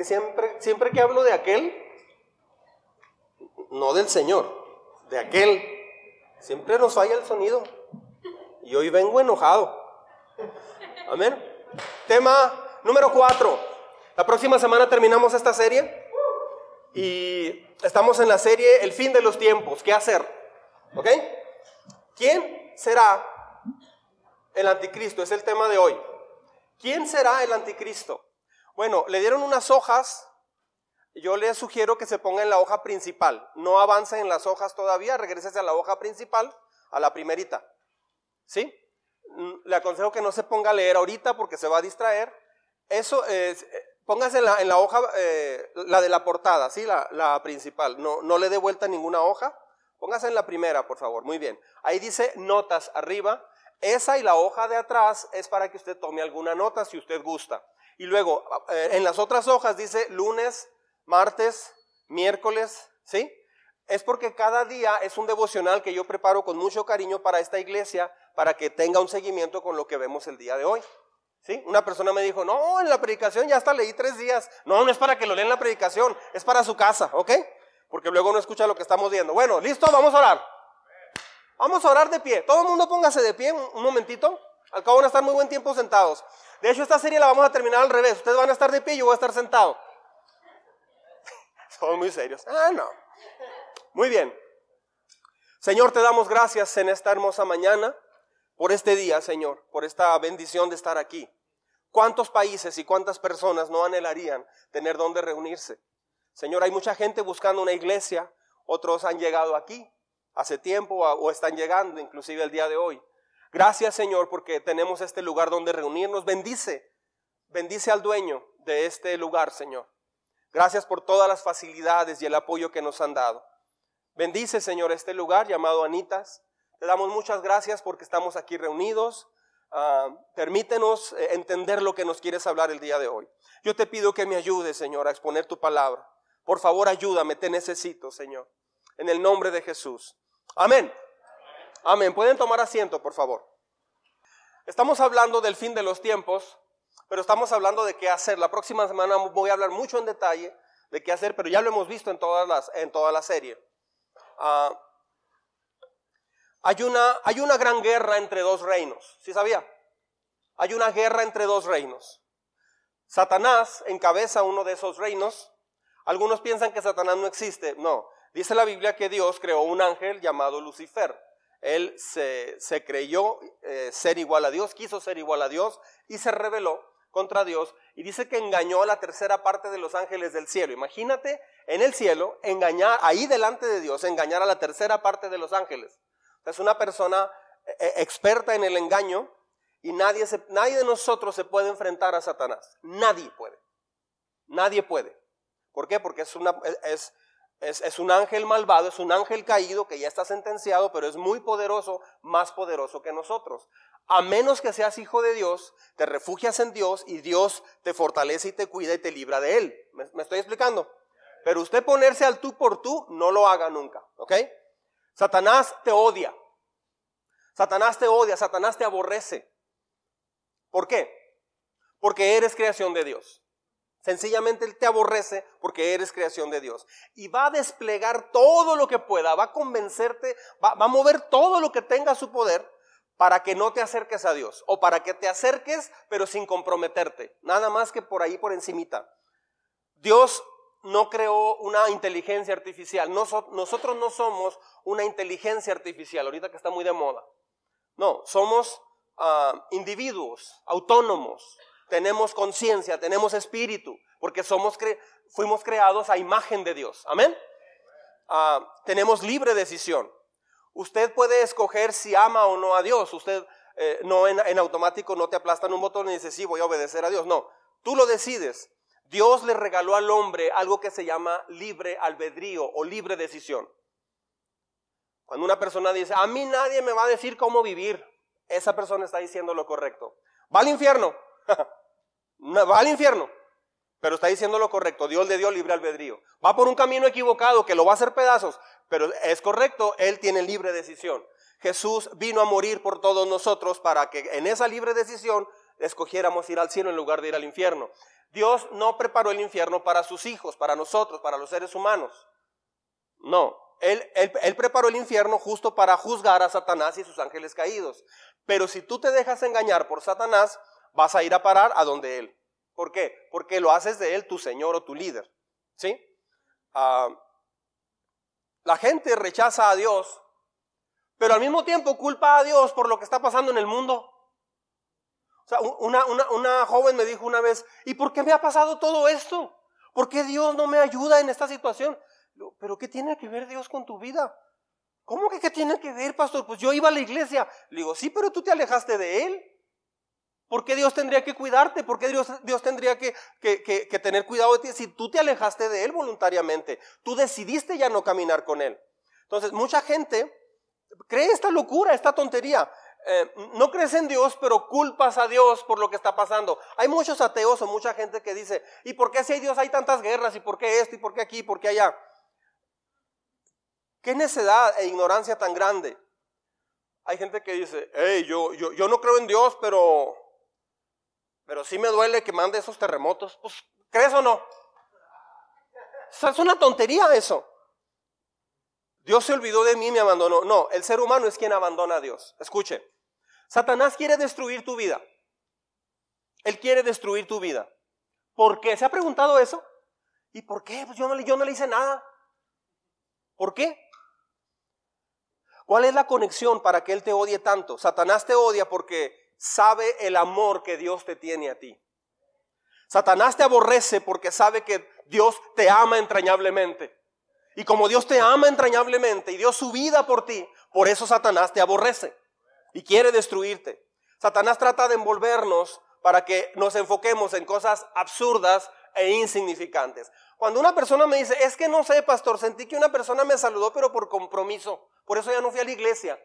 que siempre, siempre que hablo de aquel, no del Señor, de aquel, siempre nos falla el sonido. Y hoy vengo enojado. Amén. Tema número cuatro. La próxima semana terminamos esta serie y estamos en la serie El fin de los tiempos. ¿Qué hacer? ¿Ok? ¿Quién será el anticristo? Es el tema de hoy. ¿Quién será el anticristo? Bueno, le dieron unas hojas. Yo le sugiero que se ponga en la hoja principal. No avance en las hojas todavía, regrese a la hoja principal, a la primerita. ¿Sí? Mm, le aconsejo que no se ponga a leer ahorita porque se va a distraer. Eso es, eh, póngase en la, hoja, eh, la de la portada, ¿sí? La, la principal. No, no le dé vuelta ninguna hoja. Póngase en la primera, por favor. Muy bien. Ahí dice notas arriba. Esa y la hoja de atrás es para que usted tome alguna nota si usted gusta. Y luego, eh, en las otras hojas dice lunes, martes, miércoles, ¿sí? Es porque cada día es un devocional que yo preparo con mucho cariño para esta iglesia, para que tenga un seguimiento con lo que vemos el día de hoy. ¿Sí? Una persona me dijo, no, en la predicación ya hasta leí tres días. No, no es para que lo lean la predicación, es para su casa, ¿ok? Porque luego no escucha lo que estamos viendo. Bueno, listo, vamos a orar. Vamos a orar de pie. Todo el mundo póngase de pie un momentito. Al cabo van a estar muy buen tiempo sentados. De hecho, esta serie la vamos a terminar al revés. Ustedes van a estar de pie y yo voy a estar sentado. Son muy serios. Ah, no. Muy bien. Señor, te damos gracias en esta hermosa mañana por este día, Señor, por esta bendición de estar aquí. ¿Cuántos países y cuántas personas no anhelarían tener donde reunirse? Señor, hay mucha gente buscando una iglesia, otros han llegado aquí hace tiempo o están llegando, inclusive el día de hoy. Gracias Señor porque tenemos este lugar donde reunirnos. Bendice, bendice al dueño de este lugar, Señor. Gracias por todas las facilidades y el apoyo que nos han dado. Bendice, Señor, este lugar llamado Anitas. Te damos muchas gracias porque estamos aquí reunidos. Ah, permítenos eh, entender lo que nos quieres hablar el día de hoy. Yo te pido que me ayudes, Señor, a exponer tu palabra. Por favor, ayúdame, te necesito, Señor. En el nombre de Jesús. Amén. Amén. Pueden tomar asiento, por favor. Estamos hablando del fin de los tiempos, pero estamos hablando de qué hacer. La próxima semana voy a hablar mucho en detalle de qué hacer, pero ya lo hemos visto en, todas las, en toda la serie. Ah, hay, una, hay una gran guerra entre dos reinos, ¿sí sabía? Hay una guerra entre dos reinos. Satanás encabeza uno de esos reinos. Algunos piensan que Satanás no existe. No, dice la Biblia que Dios creó un ángel llamado Lucifer. Él se, creyó eh, ser igual a Dios, quiso ser igual a Dios y se rebeló contra Dios y dice que engañó a la tercera parte de los ángeles del cielo. Imagínate en el cielo engañar, ahí delante de Dios, engañar a la tercera parte de los ángeles. Es una persona eh, eh, experta en el engaño y nadie, nadie de nosotros se puede enfrentar a Satanás. Nadie puede. Nadie puede. ¿Por qué? Porque es, una, es, es, un ángel malvado, es un ángel caído que ya está sentenciado, pero es muy poderoso, más poderoso que nosotros. A menos que seas hijo de Dios, te refugias en Dios y Dios te fortalece y te cuida y te libra de él. ¿Me, estoy explicando? Pero usted ponerse al tú por tú, no lo haga nunca, ¿ok? Satanás te odia. Satanás te odia, Satanás te aborrece. ¿Por qué? Porque eres creación de Dios. Sencillamente Él te aborrece porque eres creación de Dios. Y va a desplegar todo lo que pueda, va a convencerte, va, a mover todo lo que tenga su poder para que no te acerques a Dios. O para que te acerques pero sin comprometerte. Nada más que por ahí por encimita. Dios no creó una inteligencia artificial. nosotros no somos una inteligencia artificial, ahorita que está muy de moda. No, somos ah, individuos autónomos tenemos conciencia, tenemos espíritu, porque somos fuimos creados a imagen de Dios. Amén. Ah, tenemos libre decisión. Usted puede escoger si ama o no a Dios. Usted eh, no en, automático no te aplastan un botón y dice sí voy a obedecer a Dios. No, tú lo decides. Dios le regaló al hombre algo que se llama libre albedrío o libre decisión. Cuando una persona dice, a mí nadie me va a decir cómo vivir, esa persona está diciendo lo correcto. Va al infierno. va al infierno, pero está diciendo lo correcto. Dios le dio libre albedrío. Va por un camino equivocado que lo va a hacer pedazos, pero es correcto, Él tiene libre decisión. Jesús vino a morir por todos nosotros para que en esa libre decisión escogiéramos ir al cielo en lugar de ir al infierno. Dios no preparó el infierno para sus hijos, para nosotros, para los seres humanos. No, él, él, preparó el infierno justo para juzgar a Satanás y sus ángeles caídos. Pero si tú te dejas engañar por Satanás, vas a ir a parar a donde Él. ¿Por qué? Porque lo haces de Él tu Señor o tu líder. ¿Sí? Ah, la gente rechaza a Dios, pero al mismo tiempo culpa a Dios por lo que está pasando en el mundo. O sea, una, una joven me dijo una vez, ¿y por qué me ha pasado todo esto? ¿Por qué Dios no me ayuda en esta situación? Pero ¿qué tiene que ver Dios con tu vida? ¿Cómo que qué tiene que ver, pastor? Pues yo iba a la iglesia. Le digo, sí, pero tú te alejaste de Él. ¿Por qué Dios tendría que cuidarte? ¿Por qué Dios, Dios tendría que, que, tener cuidado de ti si tú te alejaste de Él voluntariamente? Tú decidiste ya no caminar con Él. Entonces, mucha gente cree esta locura, esta tontería. Eh, no crees en Dios, pero culpas a Dios por lo que está pasando. Hay muchos ateos o mucha gente que dice, ¿y por qué si hay Dios hay tantas guerras? ¿Y por qué esto? ¿Y por qué aquí? ¿Y por qué allá? ¿Qué necedad e ignorancia tan grande? Hay gente que dice, hey, yo, yo, yo no creo en Dios, pero pero sí me duele que mande esos terremotos. Pues, ¿crees o no? es una tontería eso. Dios se olvidó de mí me abandonó. No, el ser humano es quien abandona a Dios. Escuche, Satanás quiere destruir tu vida. Él quiere destruir tu vida. ¿Por qué? ¿Se ha preguntado eso? ¿Y por qué? Pues yo no, yo no le hice nada. ¿Por qué? ¿Cuál es la conexión para que Él te odie tanto? Satanás te odia porque sabe el amor que Dios te tiene a ti. Satanás te aborrece porque sabe que Dios te ama entrañablemente. Y como Dios te ama entrañablemente y dio su vida por ti, por eso Satanás te aborrece y quiere destruirte. Satanás trata de envolvernos para que nos enfoquemos en cosas absurdas e insignificantes. Cuando una persona me dice, es que no sé, pastor, sentí que una persona me saludó, pero por compromiso, por eso ya no fui a la iglesia.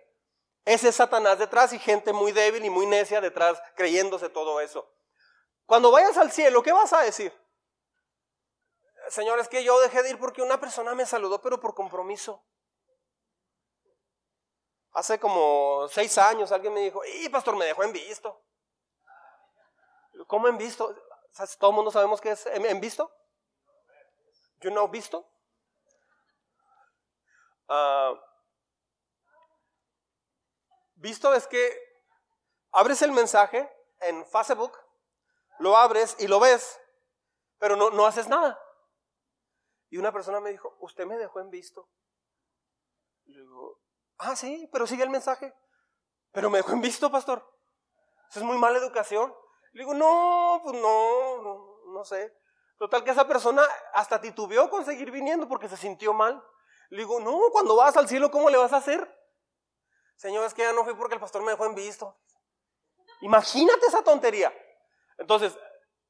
Ese es Satanás detrás y gente muy débil y muy necia detrás creyéndose todo eso. Cuando vayas al cielo, ¿qué vas a decir? Señor, es que yo dejé de ir porque una persona me saludó, pero por compromiso. Hace como seis años alguien me dijo, y pastor, me dejó en visto. ¿Cómo en visto? Todo el mundo sabemos que es en visto. ¿Yo no visto? Uh, Visto es que abres el mensaje en Facebook, lo abres y lo ves, pero no, no haces nada. Y una persona me dijo, usted me dejó en visto. Y digo, ah, sí, pero sigue el mensaje. Pero me dejó en visto, pastor. Eso es muy mala educación. Le digo, no, pues no, no, no sé. Total que esa persona hasta titubeó con seguir viniendo porque se sintió mal. Le digo, no, cuando vas al cielo, ¿cómo le vas a hacer? Señor, es que ya no fui porque el pastor me dejó en visto. Imagínate esa tontería. Entonces,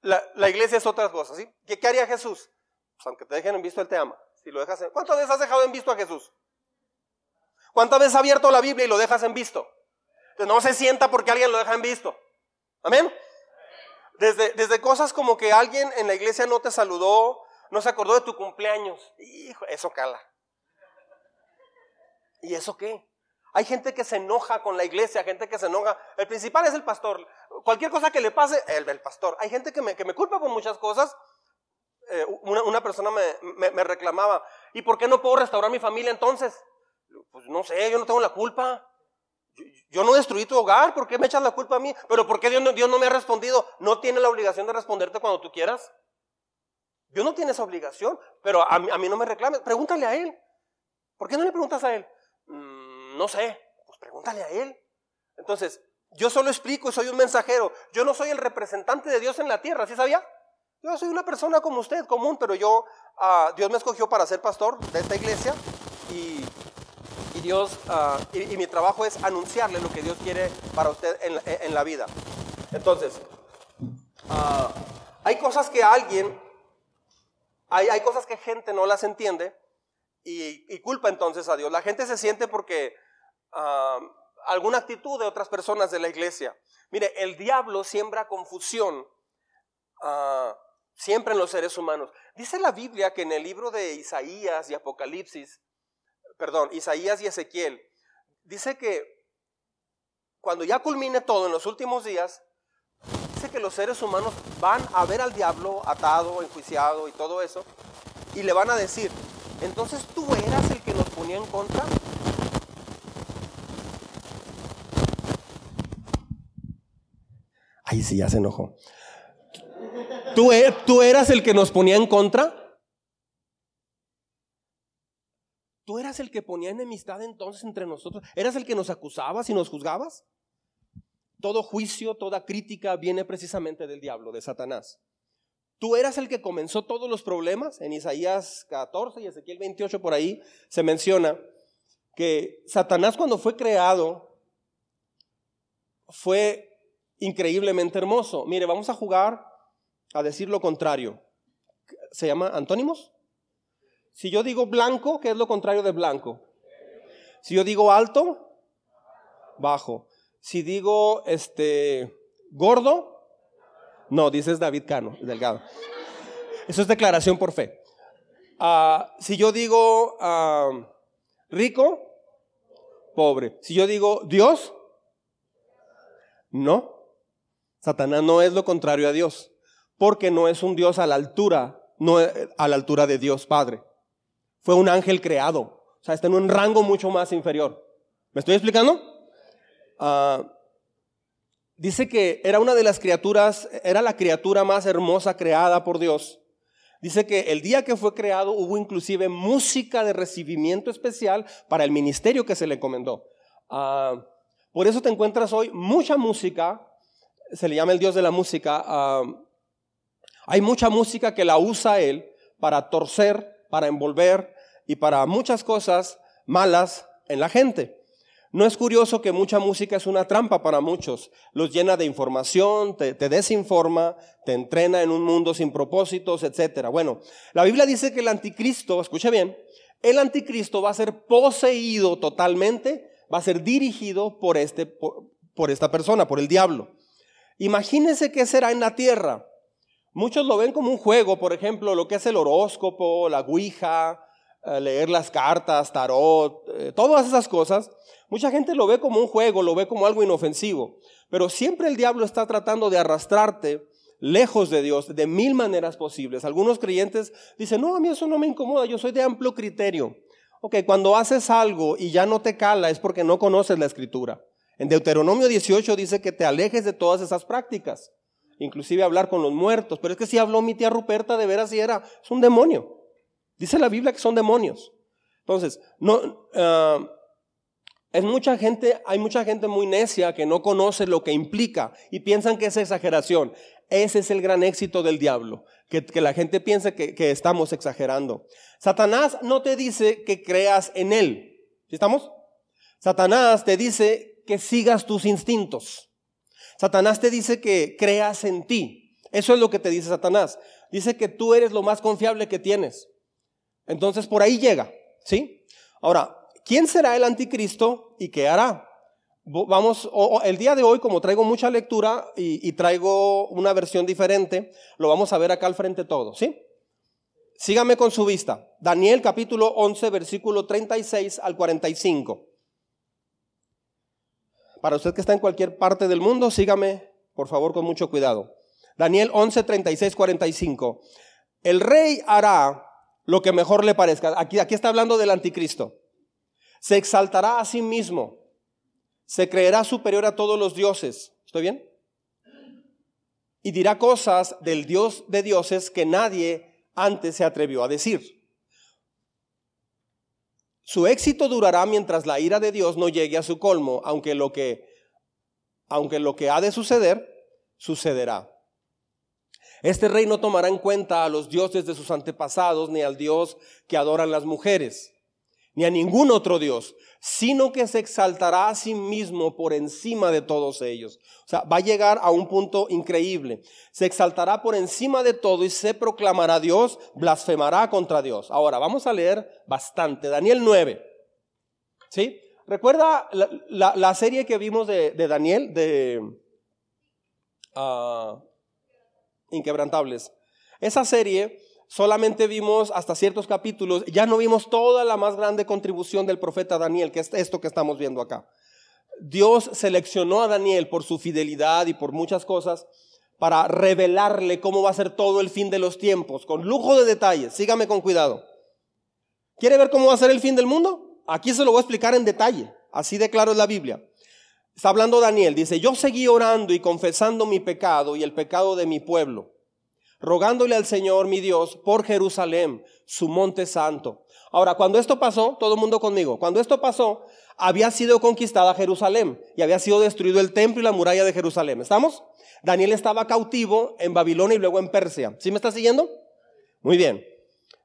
la, iglesia es otra cosa, ¿sí? ¿Qué, haría Jesús? Pues aunque te dejen en visto, Él te ama. Si lo dejas ¿Cuántas veces has dejado en visto a Jesús? ¿Cuántas veces has abierto la Biblia y lo dejas en visto? No se sienta porque alguien lo deja en visto. Amén. Desde, desde cosas como que alguien en la iglesia no te saludó, no se acordó de tu cumpleaños. Hijo, eso cala. ¿Y eso qué? Hay gente que se enoja con la iglesia, gente que se enoja. El principal es el pastor. Cualquier cosa que le pase, el, el pastor. Hay gente que me, que me culpa por muchas cosas. Eh, una, persona me, me, reclamaba, ¿y por qué no puedo restaurar mi familia entonces? Pues no sé, yo no tengo la culpa. Yo, no destruí tu hogar, ¿por qué me echas la culpa a mí? Pero ¿por qué Dios no, Dios no me ha respondido? No tiene la obligación de responderte cuando tú quieras. Dios no tiene esa obligación, pero a, a mí no me reclames. Pregúntale a Él. ¿Por qué no le preguntas a Él? Mm, no sé, pues pregúntale a él. Entonces, yo solo explico y soy un mensajero. Yo no soy el representante de Dios en la tierra, ¿sí sabía? Yo soy una persona como usted, común, pero yo, uh, Dios me escogió para ser pastor de esta iglesia y, Dios, uh, y, mi trabajo es anunciarle lo que Dios quiere para usted en, la vida. Entonces, uh, hay cosas que alguien, hay, hay cosas que gente no las entiende y culpa entonces a Dios. La gente se siente porque alguna actitud de otras personas de la iglesia. Mire, el diablo siembra confusión ah, siempre en los seres humanos. Dice la Biblia que en el libro de Isaías y Apocalipsis, perdón, Isaías y Ezequiel, dice que cuando ya culmine todo en los últimos días, dice que los seres humanos van a ver al diablo atado, enjuiciado y todo eso, y le van a decir, entonces tú eras el que nos ponía en contra. Ay, sí, ya se enojó. ¿Tú, e, ¿Tú eras el que nos ponía en contra? ¿Tú eras el que ponía enemistad entonces entre nosotros? ¿Eras el que nos acusabas y nos juzgabas? Todo juicio, toda crítica viene precisamente del diablo, de Satanás. Tú eras el que comenzó todos los problemas. En Isaías 14 y Ezequiel 28 por ahí se menciona que Satanás cuando fue creado fue increíblemente hermoso. Mire, vamos a jugar a decir lo contrario. ¿Se llama antónimos? Si yo digo blanco, ¿qué es lo contrario de blanco? Si yo digo alto, bajo. Si digo este gordo, no, dices David Cano, delgado. Eso es declaración por fe. Ah, si yo digo ah, rico, pobre. Si yo digo Dios, no. Satanás no es lo contrario a Dios, porque no es un Dios a la altura, no a la altura de Dios Padre. Fue un ángel creado. O sea, está en un rango mucho más inferior. ¿Me estoy explicando? Ah, dice que era una de las criaturas, era la criatura más hermosa creada por Dios. Dice que el día que fue creado hubo inclusive música de recibimiento especial para el ministerio que se le encomendó. Ah, por eso te encuentras hoy mucha música, se le llama el Dios de la música. Hay mucha música que la usa él para torcer, para envolver, y para muchas cosas malas en la gente. No es curioso que mucha música es una trampa para muchos. Los llena de información, te, desinforma, te entrena en un mundo sin propósitos, etc. Bueno, la Biblia dice que el anticristo, escuche bien, el anticristo va a ser poseído totalmente, va a ser dirigido por, este, por, esta persona, por el diablo. Imagínense qué será en la tierra. Muchos lo ven como un juego, por ejemplo, lo que es el horóscopo, la ouija, leer las cartas, tarot, eh, todas esas cosas, mucha gente lo ve como un juego, lo ve como algo inofensivo, pero siempre el diablo está tratando de arrastrarte lejos de Dios de mil maneras posibles. Algunos creyentes dicen, no, a mí eso no me incomoda, yo soy de amplio criterio. Ok, cuando haces algo y ya no te cala es porque no conoces la escritura. En Deuteronomio 18 dice que te alejes de todas esas prácticas, inclusive hablar con los muertos, pero es que si habló mi tía Ruperta de veras y era, es un demonio. Dice la Biblia que son demonios. Entonces, no, ah, es mucha gente, hay mucha gente muy necia que no conoce lo que implica y piensan que es exageración. Ese es el gran éxito del diablo, que, la gente piensa que, que, estamos exagerando. Satanás no te dice que creas en él. ¿Sí estamos? Satanás te dice que sigas tus instintos. Satanás te dice que creas en ti. Eso es lo que te dice Satanás. Dice que tú eres lo más confiable que tienes. Entonces por ahí llega, ¿sí? Ahora, ¿quién será el anticristo y qué hará? Vamos, el día de hoy, como traigo mucha lectura y, traigo una versión diferente, lo vamos a ver acá al frente todo, ¿sí? Sígame con su vista. Daniel capítulo 11, versículo 36 al 45. Para usted que está en cualquier parte del mundo, sígame, por favor, con mucho cuidado. Daniel 11, 36, 45. El rey hará lo que mejor le parezca. Aquí, aquí está hablando del anticristo. Se exaltará a sí mismo. Se creerá superior a todos los dioses. ¿Estoy bien? Y dirá cosas del Dios de dioses que nadie antes se atrevió a decir. Su éxito durará mientras la ira de Dios no llegue a su colmo, aunque lo que, aunque lo que ha de suceder, sucederá. Este rey no tomará en cuenta a los dioses de sus antepasados, ni al Dios que adoran las mujeres, ni a ningún otro Dios, sino que se exaltará a sí mismo por encima de todos ellos. O sea, va a llegar a un punto increíble. Se exaltará por encima de todo y se proclamará Dios, blasfemará contra Dios. Ahora, vamos a leer bastante. Daniel 9. ¿Sí? ¿Recuerda la, serie que vimos de, Daniel? De... Uh, Inquebrantables. Esa serie solamente vimos hasta ciertos capítulos, ya no vimos toda la más grande contribución del profeta Daniel, que es esto que estamos viendo acá. Dios seleccionó a Daniel por su fidelidad y por muchas cosas para revelarle cómo va a ser todo el fin de los tiempos, con lujo de detalles. Sígame con cuidado. ¿Quiere ver cómo va a ser el fin del mundo? Aquí se lo voy a explicar en detalle. Así de claro la Biblia. Está hablando Daniel, dice, yo seguí orando y confesando mi pecado y el pecado de mi pueblo, rogándole al Señor mi Dios por Jerusalén, su monte santo. Ahora, cuando esto pasó, todo el mundo conmigo, cuando esto pasó, había sido conquistada Jerusalén y había sido destruido el templo y la muralla de Jerusalén. ¿Estamos? Daniel estaba cautivo en Babilonia y luego en Persia. ¿Sí me está siguiendo? Muy bien.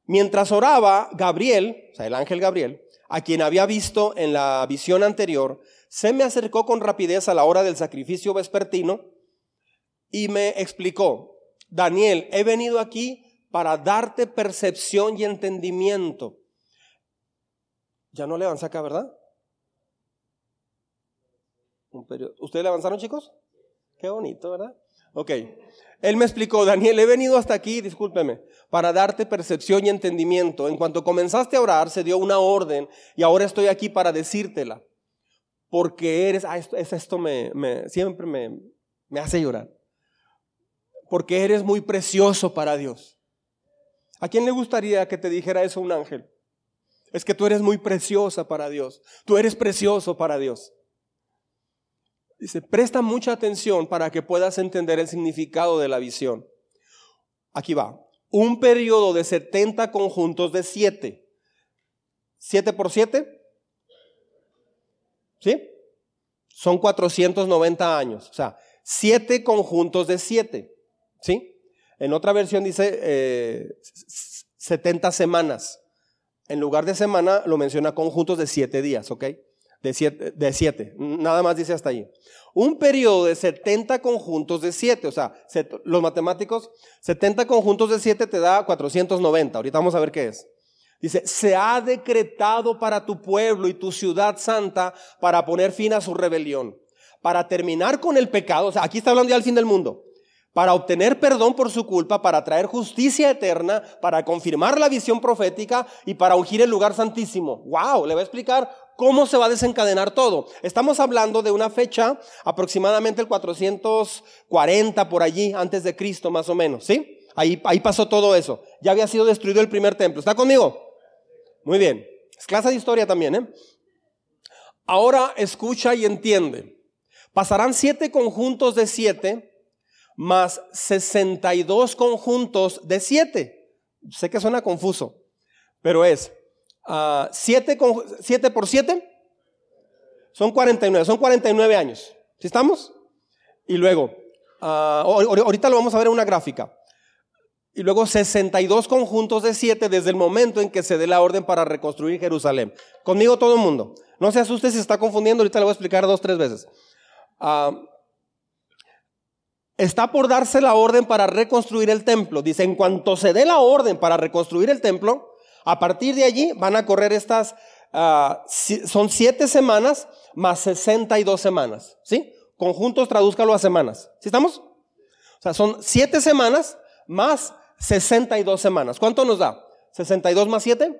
Mientras oraba, Gabriel, o sea, el ángel Gabriel, a quien había visto en la visión anterior, se me acercó con rapidez a la hora del sacrificio vespertino y me explicó, Daniel, he venido aquí para darte percepción y entendimiento. Ya no le avanza acá, ¿verdad? ¿Ustedes le avanzaron, chicos? Qué bonito, ¿verdad? Ok. Él me explicó, Daniel, he venido hasta aquí, discúlpeme, para darte percepción y entendimiento. En cuanto comenzaste a orar, se dio una orden y ahora estoy aquí para decírtela porque eres, ah, esto, esto me, siempre me, me hace llorar, porque eres muy precioso para Dios. ¿A quién le gustaría que te dijera eso un ángel? Es que tú eres muy preciosa para Dios, tú eres precioso para Dios. Dice, presta mucha atención para que puedas entender el significado de la visión. Aquí va. Un periodo de 70 conjuntos de 7. ¿7 por 7? ¿Sí? Son 490 años. O sea, siete conjuntos de siete. ¿Sí? En otra versión dice 70 eh, semanas. En lugar de semana lo menciona conjuntos de siete días, ¿ok? De siete. Nada más dice hasta ahí. Un periodo de 70 conjuntos de siete. O sea, los matemáticos, 70 conjuntos de siete te da 490. Ahorita vamos a ver qué es. Dice, se ha decretado para tu pueblo y tu ciudad santa para poner fin a su rebelión, para terminar con el pecado, o sea, aquí está hablando ya del fin del mundo, para obtener perdón por su culpa, para traer justicia eterna, para confirmar la visión profética y para ungir el lugar santísimo. ¡Wow! Le voy a explicar cómo se va a desencadenar todo. Estamos hablando de una fecha aproximadamente el 440 por allí, antes de Cristo más o menos, ¿sí? Ahí, ahí pasó todo eso. Ya había sido destruido el primer templo. ¿Está conmigo? Muy bien. Es clase de historia también, ¿eh? Ahora escucha y entiende. Pasarán siete conjuntos de siete más 62 conjuntos de siete. Sé que suena confuso, pero es uh, siete, por siete son 49, son 49 años. ¿Sí estamos? Y luego, ah, ahorita lo vamos a ver en una gráfica y luego 62 conjuntos de siete desde el momento en que se dé la orden para reconstruir Jerusalén. Conmigo todo el mundo. No se asuste si se está confundiendo, ahorita le voy a explicar dos, tres veces. Ah, está por darse la orden para reconstruir el templo. Dice, en cuanto se dé la orden para reconstruir el templo, a partir de allí van a correr estas, ah, son siete semanas más 62 semanas. ¿Sí? Conjuntos, tradúzcalo a semanas. ¿Sí estamos? O sea, son siete semanas más 62 semanas. ¿Cuánto nos da? ¿62 más 7?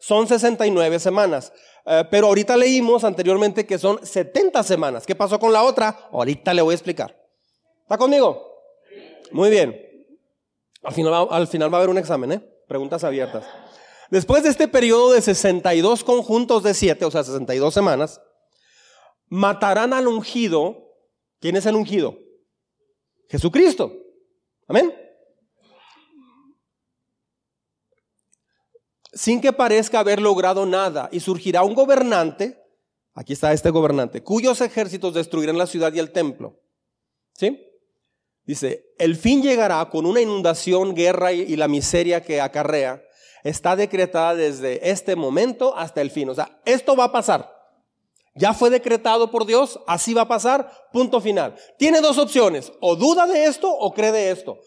Son 69 semanas. Eh, pero ahorita leímos anteriormente que son 70 semanas. ¿Qué pasó con la otra? Ahorita le voy a explicar. ¿Está conmigo? Muy bien. Al final, al final va a haber un examen, ¿eh? Preguntas abiertas. Después de este periodo de 62 conjuntos de 7, o sea, 62 semanas, matarán al ungido. ¿Quién es el ungido? Jesucristo. Amén. sin que parezca haber logrado nada, y surgirá un gobernante, aquí está este gobernante, cuyos ejércitos destruirán la ciudad y el templo. ¿Sí? Dice, el fin llegará con una inundación, guerra y la miseria que acarrea. Está decretada desde este momento hasta el fin. O sea, esto va a pasar. Ya fue decretado por Dios, así va a pasar, punto final. Tiene dos opciones, o duda de esto o cree de esto,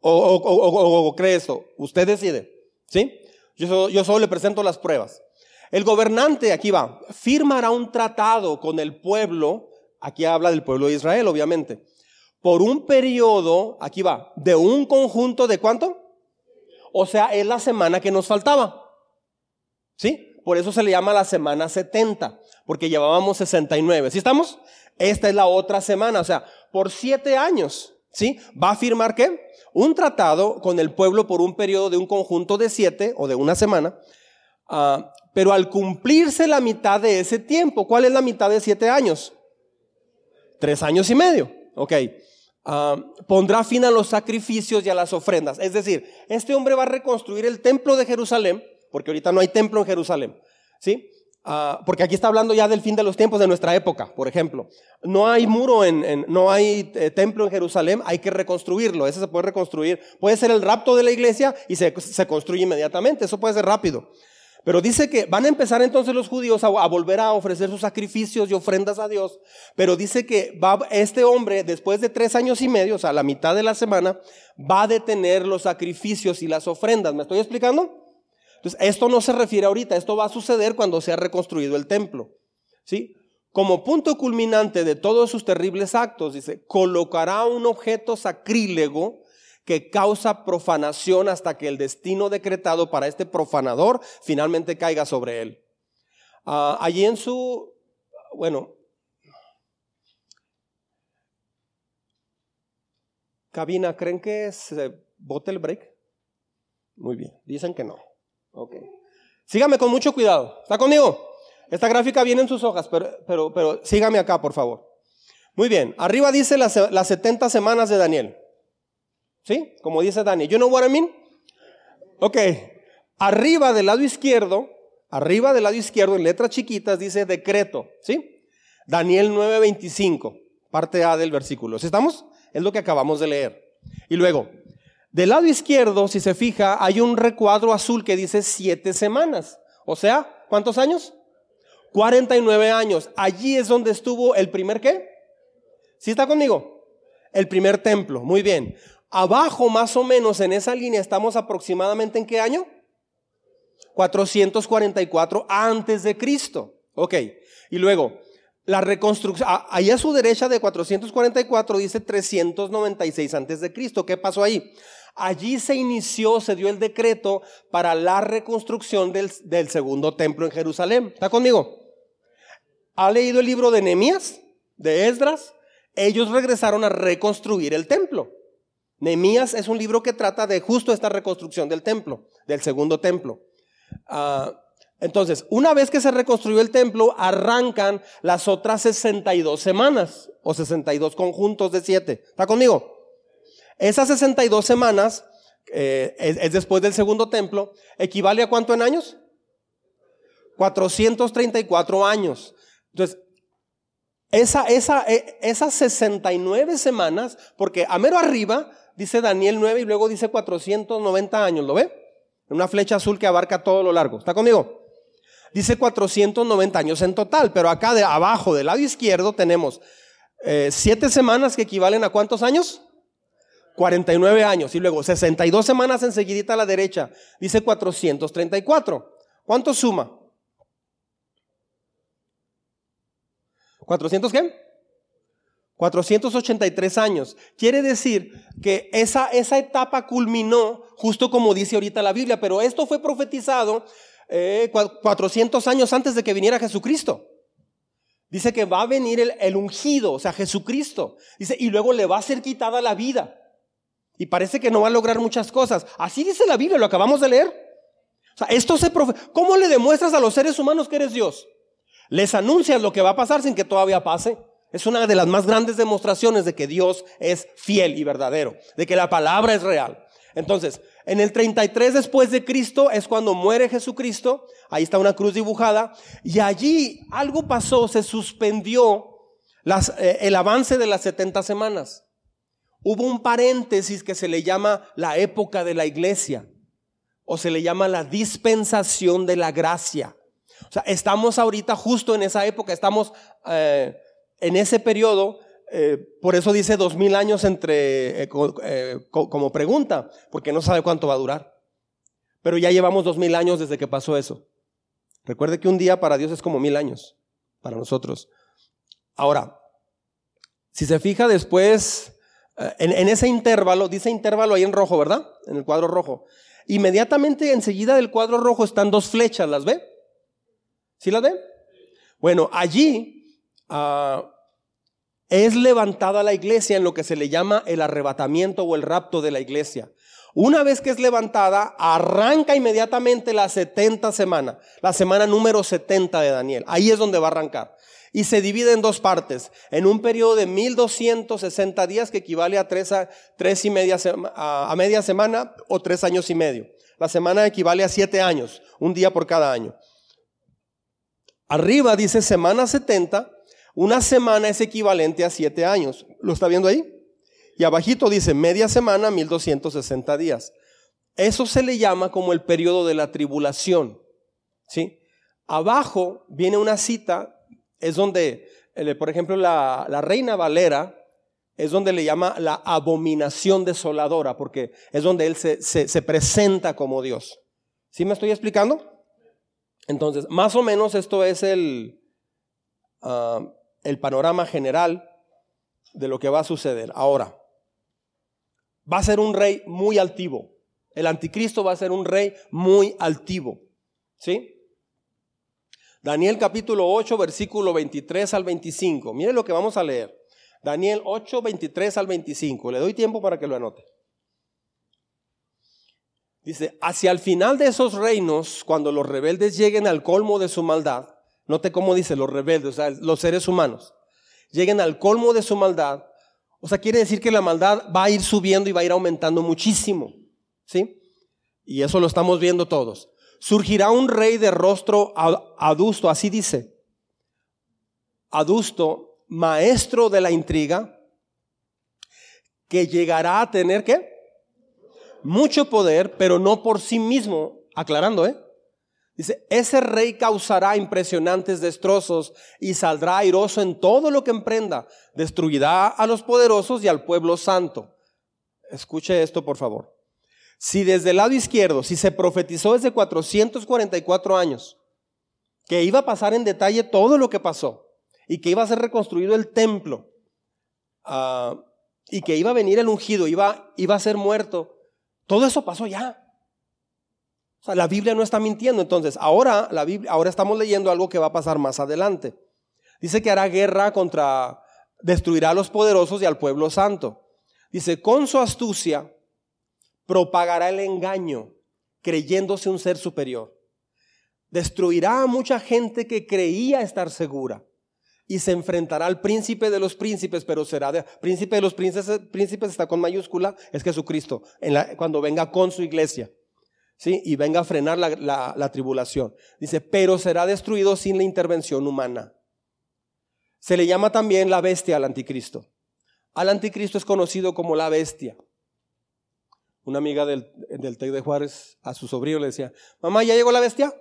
o, cree esto. Usted decide. ¿Sí? Yo, solo le presento las pruebas. El gobernante, aquí va, firmará un tratado con el pueblo, aquí habla del pueblo de Israel, obviamente, por un periodo, aquí va, de un conjunto de cuánto? O sea, es la semana que nos faltaba. ¿Sí? Por eso se le llama la semana 70, porque llevábamos 69. ¿Sí estamos? Esta es la otra semana, o sea, por siete años. ¿Sí? Va a firmar qué? Un tratado con el pueblo por un periodo de un conjunto de siete o de una semana. Ah, pero al cumplirse la mitad de ese tiempo, ¿cuál es la mitad de siete años? Tres años y medio. Ok. Ah, pondrá fin a los sacrificios y a las ofrendas. Es decir, este hombre va a reconstruir el templo de Jerusalén, porque ahorita no hay templo en Jerusalén. ¿Sí? Ah, porque aquí está hablando ya del fin de los tiempos de nuestra época, por ejemplo. No hay muro, en, no hay eh, templo en Jerusalén, hay que reconstruirlo. Ese se puede reconstruir. Puede ser el rapto de la iglesia y se, se construye inmediatamente. Eso puede ser rápido. Pero dice que van a empezar entonces los judíos a, volver a ofrecer sus sacrificios y ofrendas a Dios. Pero dice que va, este hombre, después de tres años y medio, o sea, la mitad de la semana, va a detener los sacrificios y las ofrendas. ¿Me estoy explicando? Entonces, esto no se refiere ahorita, esto va a suceder cuando se ha reconstruido el templo. ¿Sí? Como punto culminante de todos sus terribles actos, dice, colocará un objeto sacrílego que causa profanación hasta que el destino decretado para este profanador finalmente caiga sobre él. Ah, allí en su, bueno, cabina, ¿creen que se bote el break? Muy bien, dicen que no. Ok. Sígame con mucho cuidado. ¿Está conmigo? Esta gráfica viene en sus hojas, pero, pero, pero sígame acá, por favor. Muy bien, arriba dice las, las 70 semanas de Daniel. ¿Sí? Como dice Daniel. You know what I mean? Ok. Arriba del lado izquierdo, arriba del lado izquierdo, en letras chiquitas, dice decreto. ¿Sí? Daniel 9:25, parte A del versículo. ¿Sí estamos? Es lo que acabamos de leer. Y luego, del lado izquierdo, si se fija, hay un recuadro azul que dice siete semanas. O sea, ¿cuántos años? 49 años. Allí es donde estuvo el primer qué? ¿Sí está conmigo? El primer templo. Muy bien. Abajo, más o menos, en esa línea, estamos aproximadamente en qué año? 444 antes de Cristo. Ok. Y luego, la reconstrucción, ahí a su derecha de 444 dice 396 antes de Cristo. ¿Qué pasó ahí? Allí se inició, se dio el decreto para la reconstrucción del, del segundo templo en Jerusalén. ¿Está conmigo? ¿Ha leído el libro de Nehemías? ¿De Esdras? Ellos regresaron a reconstruir el templo. Nehemías es un libro que trata de justo esta reconstrucción del templo, del segundo templo. Ah, entonces, una vez que se reconstruyó el templo, arrancan las otras 62 semanas o 62 conjuntos de siete. ¿Está conmigo? Esas 62 semanas, eh, es, después del segundo templo, equivale a cuánto en años? 434 años. Entonces, esa, esa, e, esas 69 semanas, porque a mero arriba dice Daniel 9 y luego dice 490 años, ¿lo ve? Una flecha azul que abarca todo lo largo. ¿Está conmigo? Dice 490 años en total, pero acá de abajo, del lado izquierdo, tenemos eh, siete semanas que equivalen a cuántos años? 49 años. Y luego 62 semanas enseguidita a la derecha. Dice 434. ¿Cuánto suma? ¿400 qué? 483 años. Quiere decir que esa, esa etapa culminó justo como dice ahorita la Biblia, pero esto fue profetizado 400 eh, años antes de que viniera Jesucristo. Dice que va a venir el, el, ungido, o sea, Jesucristo. Dice, y luego le va a ser quitada la vida. Y parece que no va a lograr muchas cosas. Así dice la Biblia, lo acabamos de leer. O sea, esto se ¿Cómo le demuestras a los seres humanos que eres Dios? Les anuncias lo que va a pasar sin que todavía pase. Es una de las más grandes demostraciones de que Dios es fiel y verdadero, de que la palabra es real. Entonces, en el 33 después de Cristo es cuando muere Jesucristo, ahí está una cruz dibujada, y allí algo pasó, se suspendió eh, el avance de las 70 semanas. Hubo un paréntesis que se le llama la época de la iglesia, o se le llama la dispensación de la gracia. O sea, estamos ahorita justo en esa época, estamos... Eh, en ese periodo, eh, por eso dice dos mil años entre, eh, eh, como pregunta, porque no sabe cuánto va a durar. Pero ya llevamos dos mil años desde que pasó eso. Recuerde que un día para Dios es como mil años, para nosotros. Ahora, si se fija después, en, en, ese intervalo, dice intervalo ahí en rojo, ¿verdad? En el cuadro rojo. Inmediatamente enseguida del cuadro rojo están dos flechas, ¿las ve? ¿Sí las ve? Bueno, allí Ah, es levantada la iglesia en lo que se le llama el arrebatamiento o el rapto de la iglesia. Una vez que es levantada, arranca inmediatamente la 70 semana, la semana número 70 de Daniel. Ahí es donde va a arrancar. Y se divide en dos partes, en un periodo de 1260 días que equivale a tres, a, tres y media, a, media semana o tres años y medio. La semana equivale a siete años, un día por cada año. Arriba dice semana 70, una semana es equivalente a siete años. ¿Lo está viendo ahí? Y abajito dice media semana, 1260 días. Eso se le llama como el periodo de la tribulación. ¿sí? Abajo viene una cita, es donde, eh, por ejemplo, la, reina Valera es donde le llama la abominación desoladora, porque es donde él se, presenta como Dios. ¿Sí me estoy explicando? Entonces, más o menos esto es el, ah, el panorama general de lo que va a suceder. Ahora, va a ser un rey muy altivo. El anticristo va a ser un rey muy altivo. ¿Sí? Daniel capítulo 8, versículo 23 al 25. Mire lo que vamos a leer. Daniel 8, 23 al 25. Le doy tiempo para que lo anote. Dice, hacia el final de esos reinos, cuando los rebeldes lleguen al colmo de su maldad, note cómo dice los rebeldes, o sea, los seres humanos, lleguen al colmo de su maldad, o sea, quiere decir que la maldad va a ir subiendo y va a ir aumentando muchísimo. ¿Sí? Y eso lo estamos viendo todos. Surgirá un rey de rostro adusto, así dice. Adusto, maestro de la intriga, que llegará a tener qué? Mucho poder, pero no por sí mismo, aclarando, ¿eh? Dice, ese rey causará impresionantes destrozos y saldrá airoso en todo lo que emprenda. Destruirá a los poderosos y al pueblo santo. Escuche esto, por favor. Si desde el lado izquierdo, si se profetizó desde 444 años, que iba a pasar en detalle todo lo que pasó y que iba a ser reconstruido el templo ah, y que iba a venir el ungido, iba, iba a ser muerto, todo eso pasó ya. O sea, la Biblia no está mintiendo. Entonces, ahora, la Biblia, ahora estamos leyendo algo que va a pasar más adelante. Dice que hará guerra contra, destruirá a los poderosos y al pueblo santo. Dice, con su astucia propagará el engaño, creyéndose un ser superior. Destruirá a mucha gente que creía estar segura y se enfrentará al príncipe de los príncipes, pero será de, príncipe de los príncipes, príncipes está con mayúscula, es Jesucristo, cuando venga con su iglesia. Y venga a frenar la, tribulación. Dice, pero será destruido sin la intervención humana. Se le llama también la bestia al anticristo. Al anticristo es conocido como la bestia. Una amiga del, del de Juárez a su sobrino le decía, mamá, ¿ya llegó la bestia?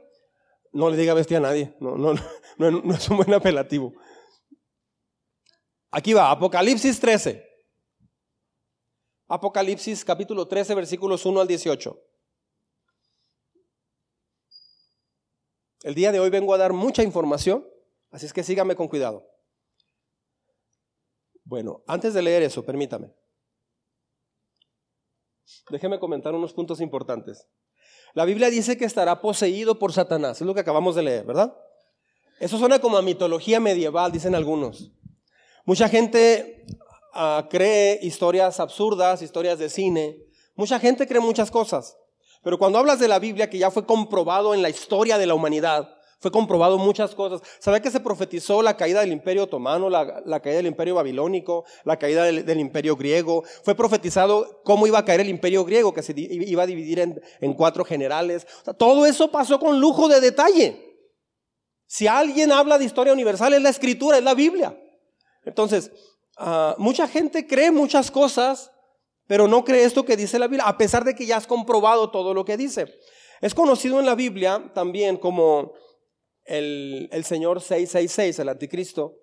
No le diga bestia a nadie, no, no, no, no es un buen apelativo. Aquí va, Apocalipsis 13. Apocalipsis capítulo 13, versículos 1 al 18. El día de hoy vengo a dar mucha información, así es que sígame con cuidado. Bueno, antes de leer eso, permítame. Déjeme comentar unos puntos importantes. La Biblia dice que estará poseído por Satanás, es lo que acabamos de leer, ¿verdad? Eso suena como a mitología medieval, dicen algunos. Mucha gente ah, cree historias absurdas, historias de cine. Mucha gente cree muchas cosas. Pero cuando hablas de la Biblia, que ya fue comprobado en la historia de la humanidad, fue comprobado muchas cosas. ¿Sabe que se profetizó la caída del imperio otomano, la, caída del imperio babilónico, la caída del, imperio griego? Fue profetizado cómo iba a caer el imperio griego, que se iba a dividir en, cuatro generales. todo eso pasó con lujo de detalle. Si alguien habla de historia universal, es la escritura, es la Biblia. Entonces, ah, mucha gente cree muchas cosas pero no cree esto que dice la Biblia, a pesar de que ya has comprobado todo lo que dice. Es conocido en la Biblia también como el, Señor 666, el anticristo.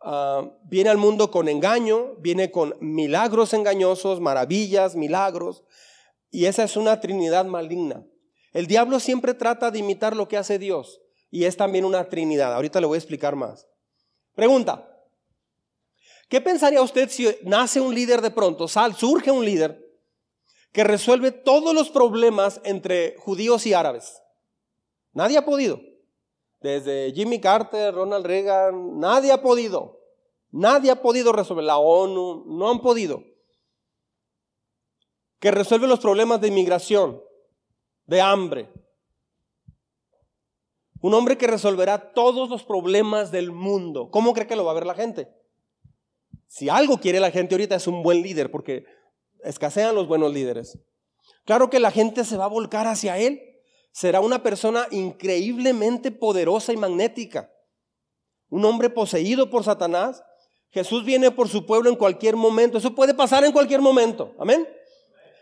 Ah, viene al mundo con engaño, viene con milagros engañosos, maravillas, milagros, y esa es una trinidad maligna. El diablo siempre trata de imitar lo que hace Dios, y es también una trinidad. Ahorita le voy a explicar más. Pregunta, ¿Qué pensaría usted si nace un líder de pronto, sal, surge un líder que resuelve todos los problemas entre judíos y árabes? Nadie ha podido. Desde Jimmy Carter, Ronald Reagan, nadie ha podido. Nadie ha podido resolver, la ONU, no han podido. Que resuelve los problemas de inmigración, de hambre. Un hombre que resolverá todos los problemas del mundo. ¿Cómo cree que lo va a ver la gente? Si algo quiere la gente ahorita es un buen líder, porque escasean los buenos líderes. Claro que la gente se va a volcar hacia él. Será una persona increíblemente poderosa y magnética. Un hombre poseído por Satanás. Jesús viene por su pueblo en cualquier momento. Eso puede pasar en cualquier momento. Amén.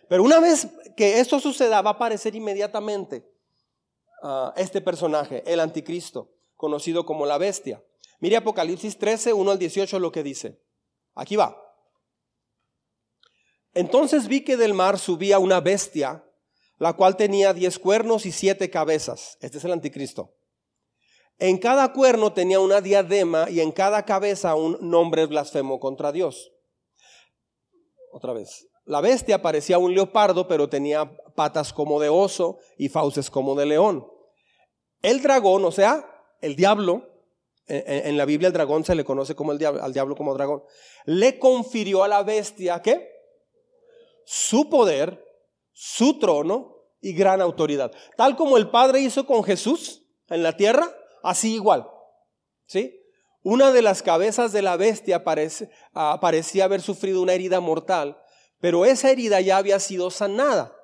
Pero una vez que esto suceda, va a aparecer inmediatamente uh, este personaje, el anticristo, conocido como la bestia. Mire Apocalipsis 13, 1 al 18 lo que dice. Aquí va. Entonces vi que del mar subía una bestia, la cual tenía diez cuernos y siete cabezas. Este es el anticristo. En cada cuerno tenía una diadema y en cada cabeza un nombre blasfemo contra Dios. Otra vez. La bestia parecía un leopardo, pero tenía patas como de oso y fauces como de león. El dragón, o sea, el diablo, en, la Biblia el dragón se le conoce como el diablo, al diablo como dragón, le confirió a la bestia, ¿qué? su poder, su trono y gran autoridad. Tal como el Padre hizo con Jesús en la tierra, así igual. ¿Sí? Una de las cabezas de la bestia ah, parecía haber sufrido una herida mortal, pero esa herida ya había sido sanada.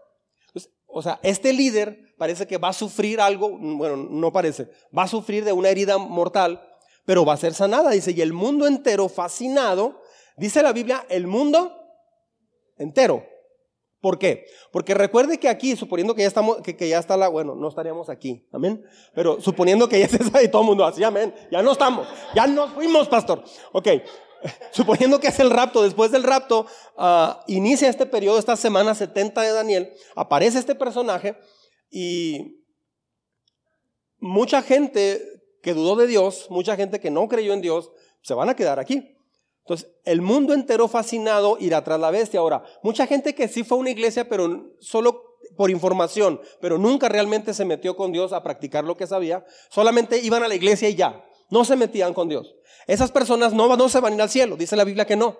O sea, este líder parece que va a sufrir algo, bueno, no parece, va a sufrir de una herida mortal, pero va a ser sanada, dice, y el mundo entero fascinado, dice la Biblia, el mundo entero. ¿Por qué? Porque recuerde que aquí, suponiendo que ya estamos, que, ya está la, bueno, no estaríamos aquí, amén. Pero suponiendo que ya está ahí todo el mundo así, amén. Ya no estamos, ya nos fuimos, pastor. Ok, suponiendo que es el rapto, después del rapto, ah, inicia este periodo, esta semana 70 de Daniel, aparece este personaje y mucha gente que dudó de Dios, mucha gente que no creyó en Dios, se van a quedar aquí. Entonces, el mundo entero fascinado irá tras la bestia. Ahora, mucha gente que sí fue a una iglesia, pero solo por información, pero nunca realmente se metió con Dios a practicar lo que sabía, solamente iban a la iglesia y ya, no se metían con Dios. Esas personas no, no se van a ir al cielo, dice la Biblia que no.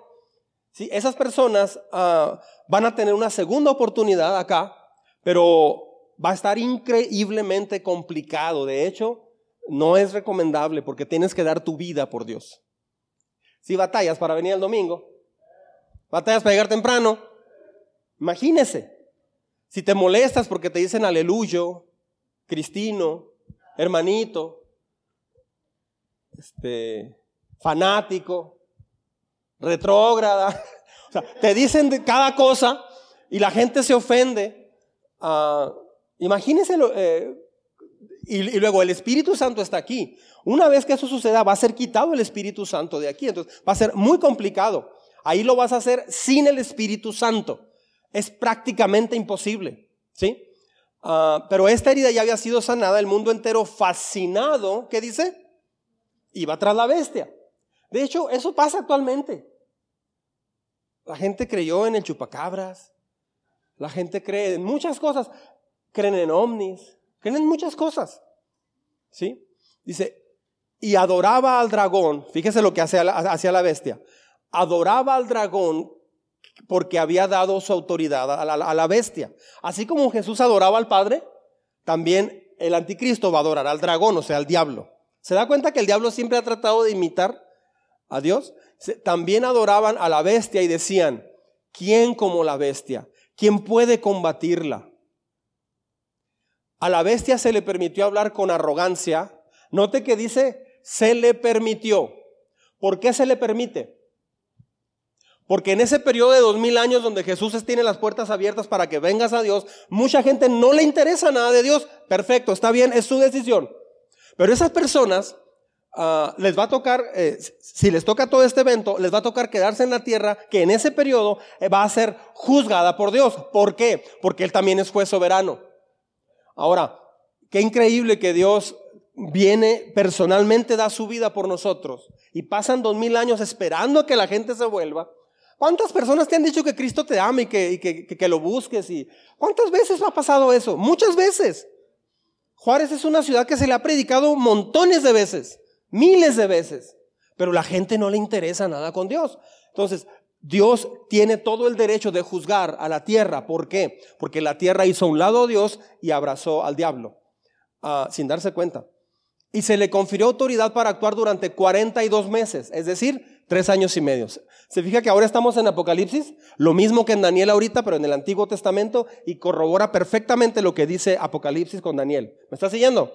¿Sí? Esas personas ah, van a tener una segunda oportunidad acá, pero va a estar increíblemente complicado. De hecho, no es recomendable porque tienes que dar tu vida por Dios. Si batallas para venir el domingo, batallas para llegar temprano, imagínese. Si te molestas porque te dicen aleluyo, cristino, hermanito, este, fanático, retrógrada, o sea, te dicen de cada cosa y la gente se ofende. Uh, imagínese, eh, y luego el Espíritu Santo está aquí. Una vez que eso suceda, va a ser quitado el Espíritu Santo de aquí. Entonces, va a ser muy complicado. Ahí lo vas a hacer sin el Espíritu Santo. Es prácticamente imposible. ¿Sí? Ah, pero esta herida ya había sido sanada, el mundo entero fascinado, ¿qué dice? Iba tras la bestia. De hecho, eso pasa actualmente. La gente creyó en el chupacabras, la gente cree en muchas cosas, creen en ovnis, creen en muchas cosas. ¿Sí? Dice, y adoraba al dragón, fíjese lo que hacía la, la bestia, adoraba al dragón porque había dado su autoridad a la, bestia. Así como Jesús adoraba al Padre, también el anticristo va a adorar al dragón, o sea, al diablo. ¿Se da cuenta que el diablo siempre ha tratado de imitar a Dios? También adoraban a la bestia y decían, ¿quién como la bestia? ¿Quién puede combatirla? A la bestia se le permitió hablar con arrogancia. Note que dice se le permitió. ¿Por qué se le permite? Porque en ese periodo de dos mil años donde Jesús tiene las puertas abiertas para que vengas a Dios, mucha gente no le interesa nada de Dios. Perfecto, está bien, es su decisión. Pero esas personas ah, les va a tocar, eh, si les toca todo este evento, les va a tocar quedarse en la tierra que en ese periodo eh, va a ser juzgada por Dios. ¿Por qué? Porque Él también es juez soberano. Ahora, qué increíble que Dios viene personalmente, da su vida por nosotros y pasan dos mil años esperando a que la gente se vuelva. ¿Cuántas personas te han dicho que Cristo te ama y que, que, lo busques? Y ¿Cuántas veces ha pasado eso? Muchas veces. Juárez es una ciudad que se le ha predicado montones de veces, miles de veces. pero la gente no le interesa nada con Dios. Entonces, Dios tiene todo el derecho de juzgar a la tierra. ¿Por qué? Porque la tierra hizo a un lado a Dios y abrazó al diablo, ah, sin darse cuenta. Y se le confirió autoridad para actuar durante 42 meses, es decir, tres años y medio. Se fija que ahora estamos en Apocalipsis, lo mismo que en Daniel ahorita, pero en el Antiguo Testamento, y corrobora perfectamente lo que dice Apocalipsis con Daniel. ¿Me está siguiendo?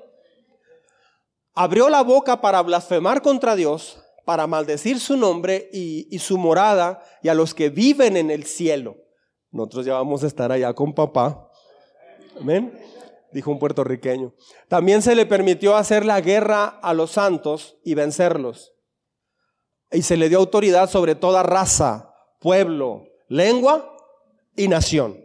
Abrió la boca para blasfemar contra Dios, para maldecir su nombre y, su morada y a los que viven en el cielo. Nosotros ya vamos a estar allá con papá. Amén. Dijo un puertorriqueño. También se le permitió hacer la guerra a los santos y vencerlos. Y se le dio autoridad sobre toda raza, pueblo, lengua y nación.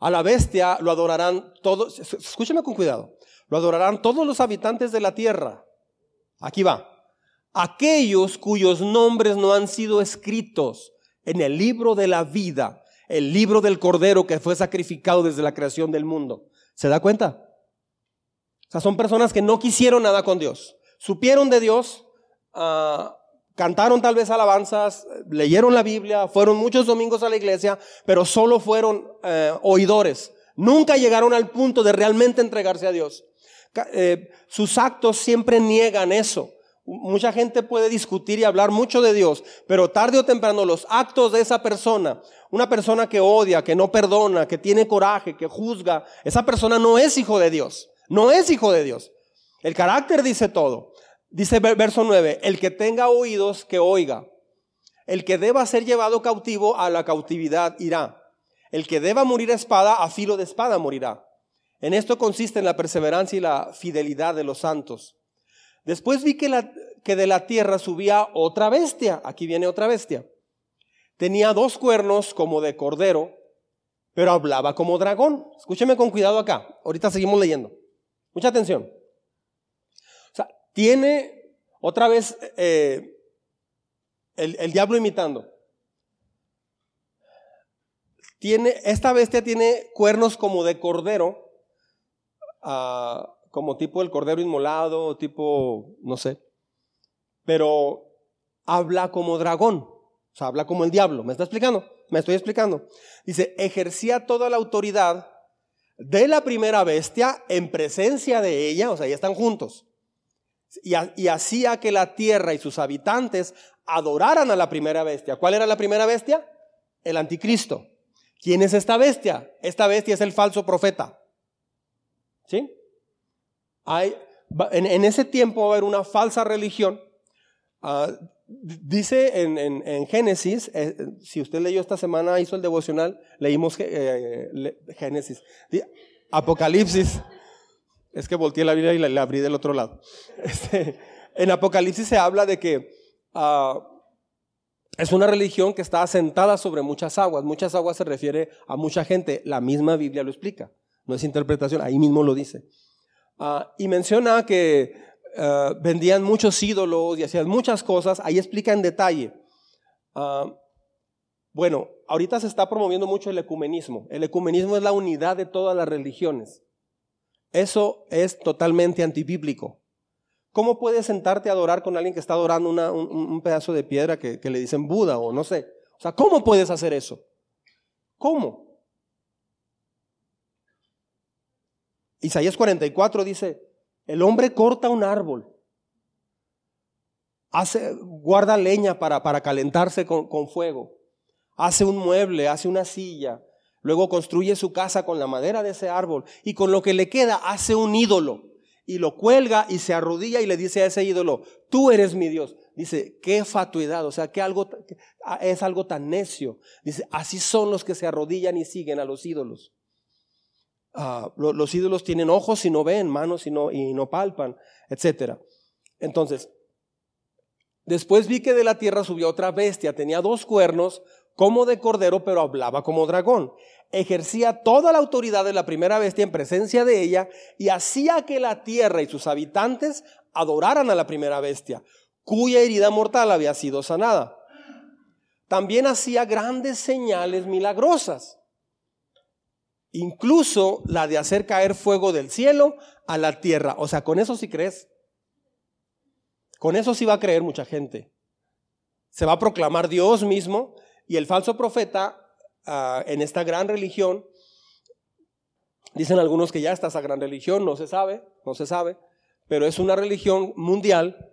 A la bestia lo adorarán todos, escúcheme con cuidado, lo adorarán todos los habitantes de la tierra Aquí va. Aquellos cuyos nombres no han sido escritos en el libro de la vida, el libro del Cordero que fue sacrificado desde la creación del mundo. ¿Se da cuenta? O sea, son personas que no quisieron nada con Dios. Supieron de Dios, ah, cantaron tal vez alabanzas, leyeron la Biblia, fueron muchos domingos a la iglesia, pero solo fueron eh, oidores. Nunca llegaron al punto de realmente entregarse a Dios. Eh, sus actos siempre niegan eso. Mucha gente puede discutir y hablar mucho de Dios, pero tarde o temprano los actos de esa persona, una persona que odia, que no perdona, que tiene coraje, que juzga, esa persona no es hijo de Dios, no es hijo de Dios. El carácter dice todo. Dice verso 9, el que tenga oídos, que oiga. El que deba ser llevado cautivo a la cautividad irá. El que deba morir a espada, a filo de espada morirá. En esto consiste en la perseverancia y la fidelidad de los santos. Después vi que, de la tierra subía otra bestia. Aquí viene otra bestia. Tenía dos cuernos como de cordero, pero hablaba como dragón. Escúcheme con cuidado acá. Ahorita seguimos leyendo. Mucha atención. O sea, tiene otra vez eh, el, el diablo imitando. Tiene, esta bestia tiene cuernos como de cordero como tipo el cordero inmolado, tipo, no sé, pero habla como dragón, o sea, habla como el diablo. ¿Me está explicando? Me estoy explicando. Dice, ejercía toda la autoridad de la primera bestia en presencia de ella, o sea, ya están juntos. Y, y, hacía que la tierra y sus habitantes adoraran a la primera bestia. ¿Cuál era la primera bestia? El anticristo. ¿Quién es esta bestia? Esta bestia es el falso profeta. ¿Sí? Hay, en, ese tiempo va a haber una falsa religión. Ah, dice en, Génesis, eh, si usted leyó esta semana, hizo el devocional, leímos eh, Génesis. Apocalipsis. Es que volteé la Biblia y la, abrí del otro lado. Este, en Apocalipsis se habla de que ah, es una religión que está asentada sobre muchas aguas. Muchas aguas se refiere a mucha gente. La misma Biblia lo explica no es interpretación, ahí mismo lo dice. Ah, y menciona que ah, vendían muchos ídolos y hacían muchas cosas, ahí explica en detalle. Ah, bueno, ahorita se está promoviendo mucho el ecumenismo. El ecumenismo es la unidad de todas las religiones. Eso es totalmente antibíblico. ¿Cómo puedes sentarte a adorar con alguien que está adorando un, pedazo de piedra que, que le dicen Buda o no sé? O sea, ¿cómo puedes hacer eso? ¿Cómo? Isaías 44 dice, el hombre corta un árbol, hace, guarda leña para, para calentarse con, con fuego, hace un mueble, hace una silla, luego construye su casa con la madera de ese árbol y con lo que le queda hace un ídolo y lo cuelga y se arrodilla y le dice a ese ídolo, tú eres mi Dios. Dice, qué fatuidad, o sea, que algo, es algo tan necio. Dice, así son los que se arrodillan y siguen a los ídolos. Ah, los ídolos tienen ojos y no ven, manos y no, y no palpan, etc. Entonces, después vi que de la tierra subió otra bestia, tenía dos cuernos como de cordero, pero hablaba como dragón. Ejercía toda la autoridad de la primera bestia en presencia de ella y hacía que la tierra y sus habitantes adoraran a la primera bestia, cuya herida mortal había sido sanada. También hacía grandes señales milagrosas Incluso la de hacer caer fuego del cielo a la tierra. O sea, con eso sí crees. Con eso sí va a creer mucha gente. Se va a proclamar Dios mismo y el falso profeta ah, en esta gran religión, dicen algunos que ya está esa gran religión, no se sabe, no se sabe, pero es una religión mundial,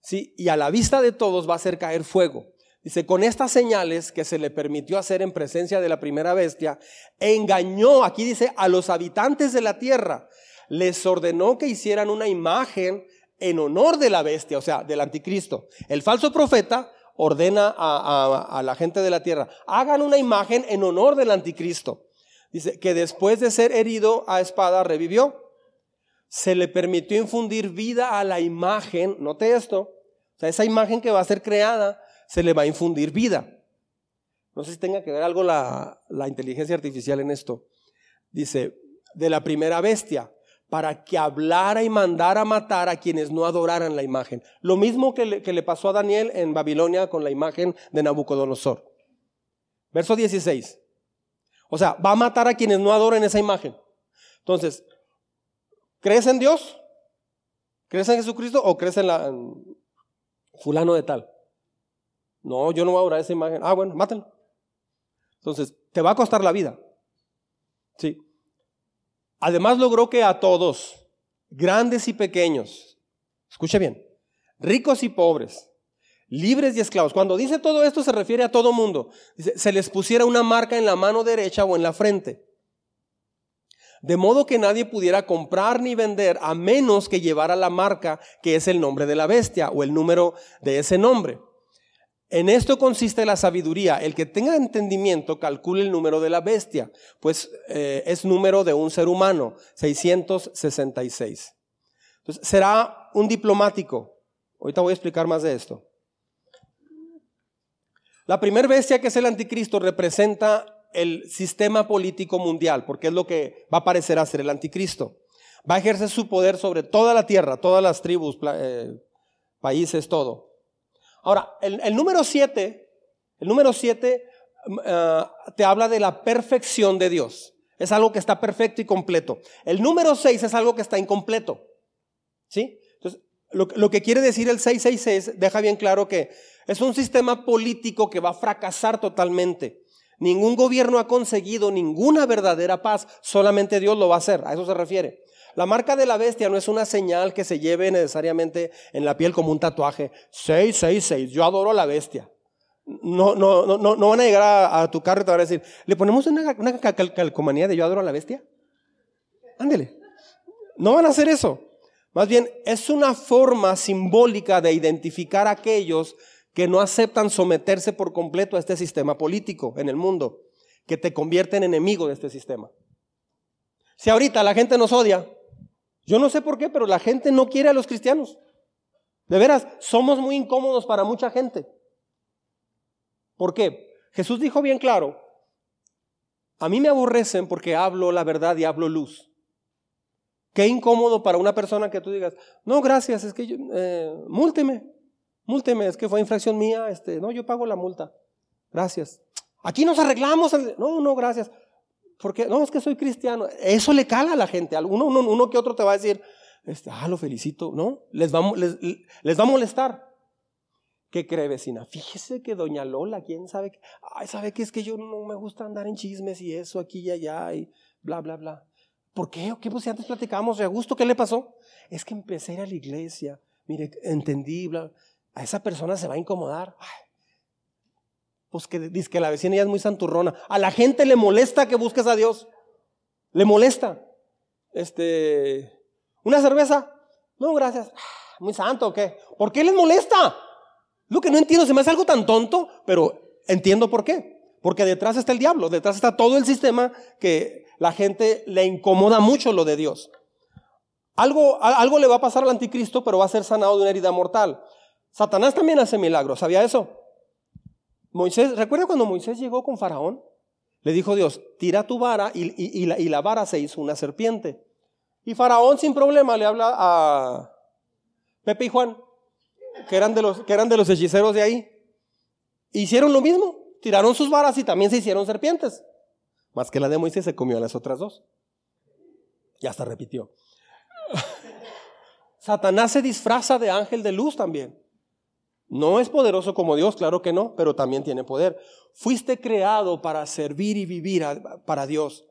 ¿sí? y a la vista de todos va a hacer caer fuego. Dice, con estas señales que se le permitió hacer en presencia de la primera bestia, engañó, aquí dice, a los habitantes de la tierra, les ordenó que hicieran una imagen en honor de la bestia, o sea, del anticristo. El falso profeta ordena a, la gente de la tierra, hagan una imagen en honor del anticristo. Dice que después de ser herido a espada revivió. Se le permitió infundir vida a la imagen, note esto, o sea, esa imagen que va a ser creada, se le va a infundir vida. No sé si tenga que ver algo la, la inteligencia artificial en esto. Dice, de la primera bestia, para que hablara y mandara matar a quienes no adoraran la imagen. Lo mismo que le, que le, pasó a Daniel en Babilonia con la imagen de Nabucodonosor. Verso 16. O sea, va a matar a quienes no adoren esa imagen. Entonces, ¿crees en Dios? ¿Crees en Jesucristo o crees en, la, fulano de tal? No, yo no voy a adorar esa imagen. Ah, bueno, mátenlo. Entonces, te va a costar la vida. Sí. Además logró que a todos, grandes y pequeños, escuche bien, ricos y pobres, libres y esclavos, cuando dice todo esto se refiere a todo mundo, se les pusiera una marca en la mano derecha o en la frente, de modo que nadie pudiera comprar ni vender a menos que llevara la marca que es el nombre de la bestia o el número de ese nombre. En esto consiste la sabiduría. El que tenga entendimiento calcule el número de la bestia, pues eh, es número de un ser humano, 666. Entonces, será un diplomático. Ahorita voy a explicar más de esto. La primera bestia que es el anticristo representa el sistema político mundial, porque es lo que va a parecer a ser el anticristo. Va a ejercer su poder sobre toda la tierra, todas las tribus, eh, países, todo. Ahora, el, número 7, el número 7 mm, ah, te habla de la perfección de Dios. Es algo que está perfecto y completo. El número 6 es algo que está incompleto. ¿Sí? Entonces, lo, lo que quiere decir el 666 deja bien claro que es un sistema político que va a fracasar totalmente. Ningún gobierno ha conseguido ninguna verdadera paz, solamente Dios lo va a hacer, a eso se refiere. La marca de la bestia no es una señal que se lleve necesariamente en la piel como un tatuaje. 666, yo adoro a la bestia. No, no, no, no, van a llegar a, tu carro y te van a decir, ¿le ponemos una, calcomanía de yo adoro a la bestia? Ándele. No van a hacer eso. Más bien, es una forma simbólica de identificar a aquellos que no aceptan someterse por completo a este sistema político en el mundo, que te convierte en enemigo de este sistema. Si ahorita la gente nos odia, yo no sé por qué, pero la gente no quiere a los cristianos. De veras, somos muy incómodos para mucha gente. ¿Por qué? Jesús dijo bien claro, a mí me aborrecen porque hablo la verdad y hablo luz. Qué incómodo para una persona que tú digas, no, gracias, es que yo, eh, múlteme, múlteme, es que fue infracción mía, este, no, yo pago la multa. Gracias. Aquí nos arreglamos. No, no, gracias. Porque no, es que soy cristiano. Eso le cala a la gente. Uno, uno, que otro te va a decir, este, ah, lo felicito. No, les va, a molestar. ¿Qué cree vecina? Fíjese que doña Lola, quién sabe, que, ay, sabe que es que yo no me gusta andar en chismes y eso aquí y allá y bla, bla, bla. ¿Por qué? ¿O qué? Pues si antes platicábamos de gusto, ¿qué le pasó? Es que empecé a ir a la iglesia, mire, entendí, bla, a esa persona se va a incomodar. Pues que dice que la vecina ya es muy santurrona. A la gente le molesta que busques a Dios. Le molesta. Este, ¿una cerveza? No, gracias. Ah, muy santo o qué? ¿Por qué les molesta? Lo que no entiendo, se me hace algo tan tonto, pero entiendo por qué. Porque detrás está el diablo, detrás está todo el sistema que la gente le incomoda mucho lo de Dios. Algo, algo le va a pasar al anticristo, pero va a ser sanado de una herida mortal. Satanás también hace milagros, ¿sabía eso? Moisés, ¿recuerda cuando Moisés llegó con Faraón? Le dijo Dios, tira tu vara y, la, vara se hizo una serpiente. Y Faraón sin problema le habla a Pepe y Juan, que eran de los, que eran de los hechiceros de ahí. Hicieron lo mismo, tiraron sus varas y también se hicieron serpientes. Más que la de Moisés se comió a las otras dos. Y hasta repitió. Satanás se disfraza de ángel de luz también. No es poderoso como Dios, claro que no, pero también tiene poder. Fuiste creado para servir y vivir para Dios.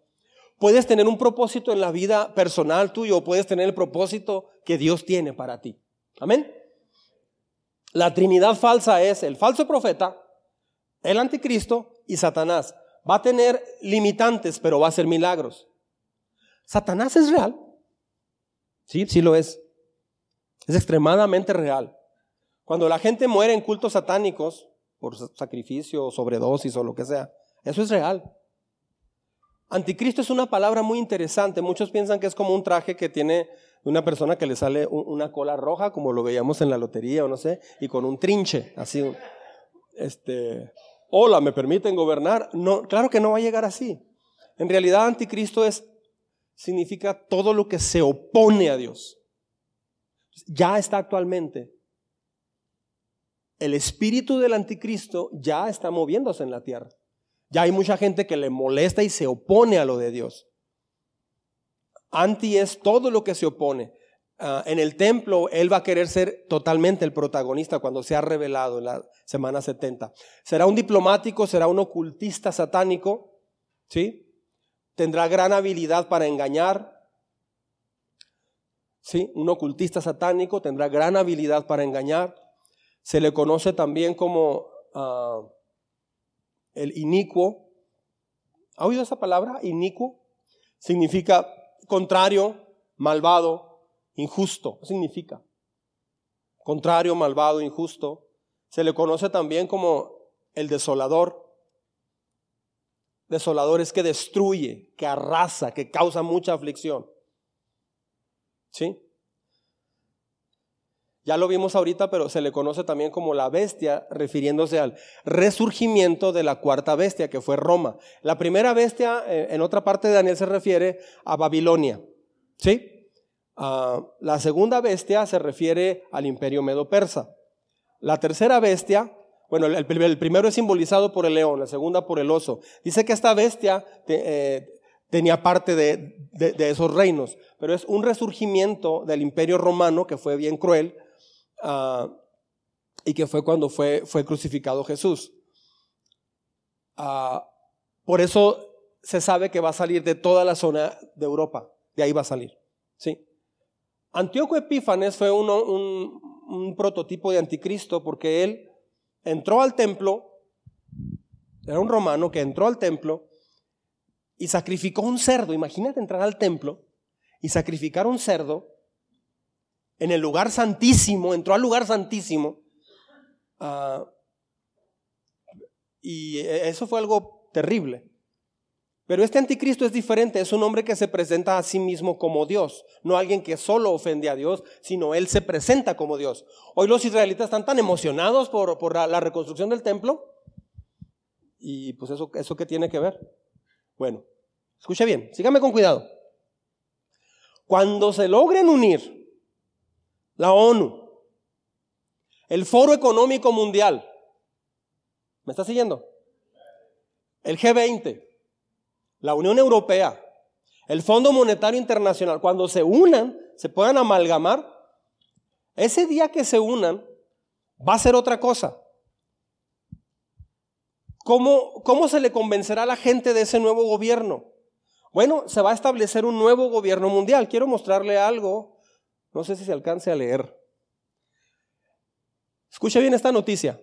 Puedes tener un propósito en la vida personal tuyo puedes tener el propósito que Dios tiene para ti. Amén. La Trinidad falsa es el falso profeta, el anticristo y Satanás. Va a tener limitantes, pero va a hacer milagros. Satanás es real. Sí, sí lo es. Es extremadamente real. Cuando la gente muere en cultos satánicos, por sacrificio, sobredosis o lo que sea, eso es real. Anticristo es una palabra muy interesante. Muchos piensan que es como un traje que tiene una persona que le sale una cola roja, como lo veíamos en la lotería o no sé, y con un trinche, así. Este, hola, ¿me permiten gobernar? No, claro que no va a llegar así. En realidad, anticristo es significa todo lo que se opone a Dios. Ya está actualmente. El espíritu del anticristo ya está moviéndose en la tierra. Ya hay mucha gente que le molesta y se opone a lo de Dios. Anti es todo lo que se opone. Ah, en el templo, él va a querer ser totalmente el protagonista cuando se ha revelado en la semana 70. Será un diplomático, será un ocultista satánico, ¿sí? Tendrá gran habilidad para engañar. ¿Sí? Un ocultista satánico tendrá gran habilidad para engañar. Se le conoce también como ah, el inicuo. ¿Ha oído esa palabra? Inicuo. Significa contrario, malvado, injusto. significa? Contrario, malvado, injusto. Se le conoce también como el desolador. Desolador es que destruye, que arrasa, que causa mucha aflicción. ¿Sí? Ya lo vimos ahorita, pero se le conoce también como la bestia, refiriéndose al resurgimiento de la cuarta bestia, que fue Roma. La primera bestia, eh, en otra parte de Daniel, se refiere a Babilonia. ¿Sí? Ah, la segunda bestia se refiere al imperio medo-persa. La tercera bestia, bueno, el, primero es simbolizado por el león, la segunda por el oso. Dice que esta bestia eh, tenía parte de, de esos reinos, pero es un resurgimiento del imperio romano que fue bien cruel Ah, y que fue cuando fue, fue crucificado Jesús. Ah, por eso se sabe que va a salir de toda la zona de Europa, de ahí va a salir. ¿sí? Antíoco Epífanes fue un, un prototipo de anticristo porque él entró al templo, era un romano que entró al templo y sacrificó un cerdo. Imagínate entrar al templo y sacrificar un cerdo en el lugar santísimo, entró al lugar santísimo. Ah, y eso fue algo terrible. Pero este anticristo es diferente, es un hombre que se presenta a sí mismo como Dios, no alguien que solo ofende a Dios, sino él se presenta como Dios. Hoy los israelitas están tan emocionados por, por la, reconstrucción del templo. Y pues eso, eso qué tiene que ver. Bueno, escuche bien, sígame con cuidado. Cuando se logren unir la ONU, el Foro Económico Mundial. ¿Me está siguiendo? El G20, la Unión Europea, el Fondo Monetario Internacional, cuando se unan, se puedan amalgamar, ese día que se unan, va a ser otra cosa. ¿Cómo, ¿Cómo se le convencerá a la gente de ese nuevo gobierno? Bueno, se va a establecer un nuevo gobierno mundial. Quiero mostrarle algo no sé si se alcance a leer. Escucha bien esta noticia.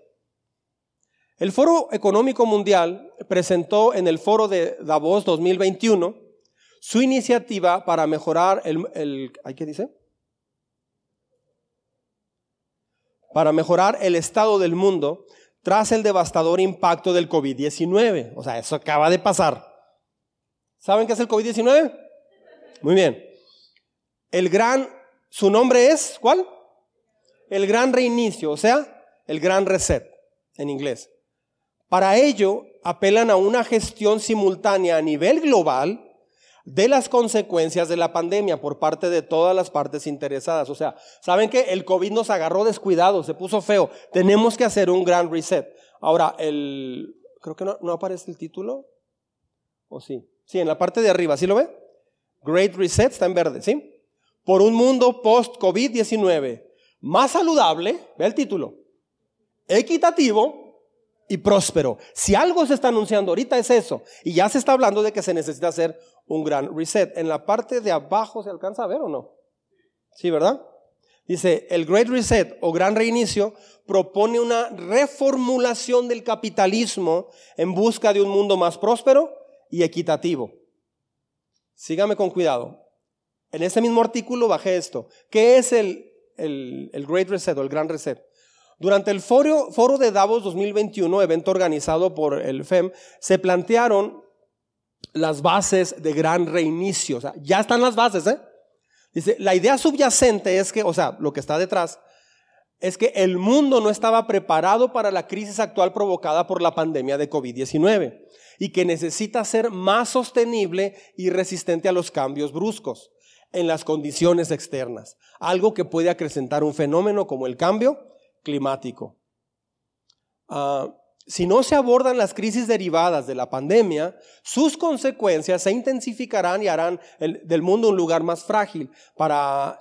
El Foro Económico Mundial presentó en el Foro de Davos 2021 su iniciativa para mejorar el, el ¿qué dice? Para mejorar el estado del mundo tras el devastador impacto del COVID-19. O sea, eso acaba de pasar. ¿Saben qué es el COVID-19? Muy bien. El gran su nombre es, ¿cuál? El gran reinicio, o sea, el gran reset en inglés. Para ello, apelan a una gestión simultánea a nivel global de las consecuencias de la pandemia por parte de todas las partes interesadas. O sea, saben que el COVID nos agarró descuidado, se puso feo. Tenemos que hacer un gran reset. Ahora, el, creo que no, no aparece el título. ¿O sí? Sí, en la parte de arriba, ¿sí lo ve? Great Reset está en verde, ¿sí? Por un mundo post-COVID-19 más saludable, ve el título, equitativo y próspero. Si algo se está anunciando ahorita es eso. Y ya se está hablando de que se necesita hacer un gran reset. En la parte de abajo se alcanza a ver o no? Sí, ¿verdad? Dice, el Great Reset o Gran Reinicio propone una reformulación del capitalismo en busca de un mundo más próspero y equitativo. Sígame con cuidado. En ese mismo artículo bajé esto. ¿Qué es el, el, Great Reset o el Gran Reset? Durante el foro, foro de Davos 2021, evento organizado por el FEM, se plantearon las bases de gran reinicio. O sea, ya están las bases, ¿eh? Dice, la idea subyacente es que, o sea, lo que está detrás, es que el mundo no estaba preparado para la crisis actual provocada por la pandemia de COVID-19 y que necesita ser más sostenible y resistente a los cambios bruscos en las condiciones externas, algo que puede acrecentar un fenómeno como el cambio climático. Ah, si no se abordan las crisis derivadas de la pandemia, sus consecuencias se intensificarán y harán del mundo un lugar más frágil. Para,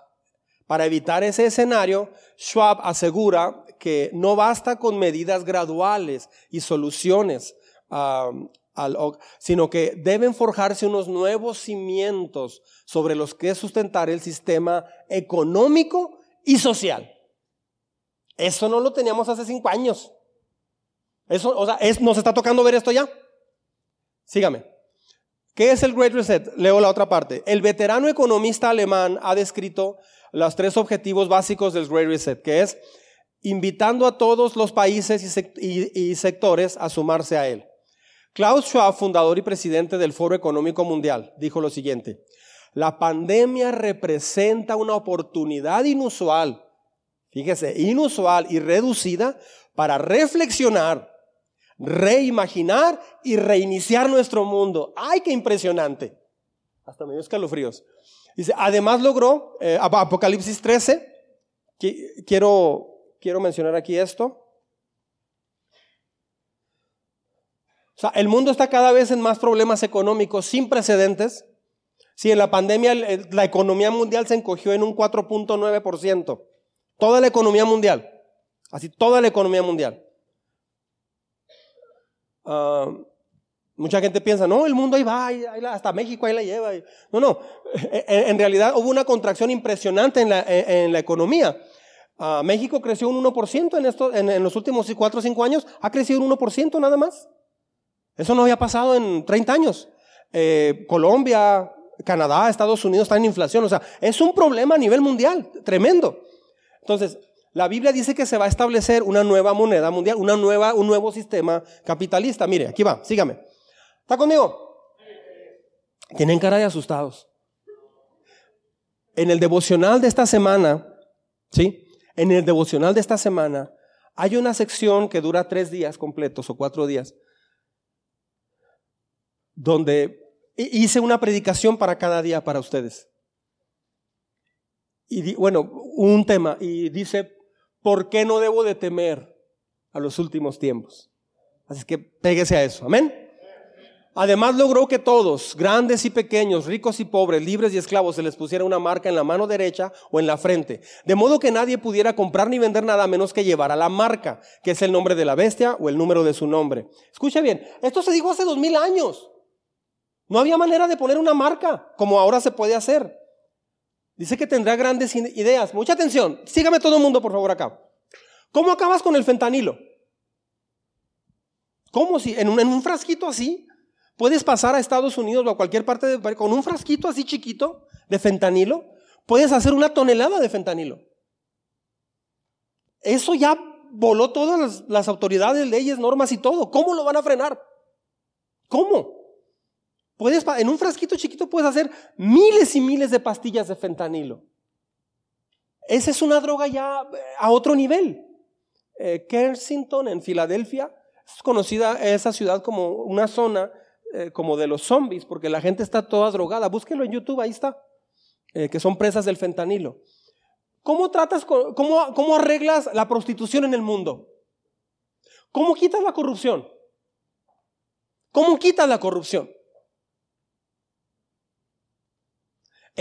para evitar ese escenario, Schwab asegura que no basta con medidas graduales y soluciones, sino que deben forjarse unos nuevos cimientos sobre los que sustentar el sistema económico y social. Eso no lo teníamos hace cinco años. Eso, o sea, ¿nos está tocando ver esto ya? Sígame. ¿Qué es el Great Reset? Leo la otra parte. El veterano economista alemán ha descrito los tres objetivos básicos del Great Reset, que es invitando a todos los países y, sectores a sumarse a él. Klaus Schwab, fundador y presidente del Foro Económico Mundial, dijo lo siguiente, la pandemia representa una oportunidad inusual, fíjese, inusual y reducida para reflexionar reimaginar y reiniciar nuestro mundo. ¡Ay, qué impresionante! Hasta medio escalofríos. Dice, además logró, eh, Apocalipsis 13, quiero, quiero mencionar aquí esto. O sea, el mundo está cada vez en más problemas económicos sin precedentes. Si en la pandemia la economía mundial se encogió en un 4.9%, toda la economía mundial, así toda la economía mundial. Ah, mucha gente piensa, no, el mundo ahí va, hasta México ahí la lleva. No, no, en, realidad hubo una contracción impresionante en la, en, la economía. Ah, México creció un 1% en, esto, en, los últimos 4 o 5 años, ha crecido un 1% nada más. Eso no había pasado en 30 años. Eh, Colombia, Canadá, Estados Unidos están en inflación. O sea, es un problema a nivel mundial, tremendo. Entonces, la Biblia dice que se va a establecer una nueva moneda mundial, una nueva, un nuevo sistema capitalista. Mire, aquí va, sígame. ¿Está conmigo? Tienen cara de asustados. En el devocional de esta semana, ¿sí? En el devocional de esta semana hay una sección que dura tres días completos o cuatro días, donde hice una predicación para cada día para ustedes. Y bueno, un tema, y dice, ¿por qué no debo de temer a los últimos tiempos? Así que péguese a eso, amén. Además logró que todos, grandes y pequeños, ricos y pobres, libres y esclavos, se les pusiera una marca en la mano derecha o en la frente, de modo que nadie pudiera comprar ni vender nada menos que llevar a la marca, que es el nombre de la bestia o el número de su nombre. Escuche bien, esto se dijo hace dos mil años. No había manera de poner una marca como ahora se puede hacer. Dice que tendrá grandes ideas. Mucha atención. Sígame todo el mundo, por favor, acá. ¿Cómo acabas con el fentanilo? ¿Cómo si en un, frasquito así puedes pasar a Estados Unidos o a cualquier parte de con un frasquito así chiquito de fentanilo? Puedes hacer una tonelada de fentanilo. Eso ya voló todas las autoridades, leyes, normas y todo. ¿Cómo lo van a frenar? ¿Cómo? Puedes, en un frasquito chiquito puedes hacer miles y miles de pastillas de fentanilo. Esa es una droga ya eh, a otro nivel. Eh, Kensington, en Filadelfia, es conocida esa ciudad como una zona eh, como de los zombies, porque la gente está toda drogada. Búsquenlo en YouTube, ahí está, que son presas del fentanilo. ¿Cómo tratas, cómo, cómo arreglas la prostitución en el mundo? ¿Cómo quitas la corrupción? ¿Cómo quitas la corrupción?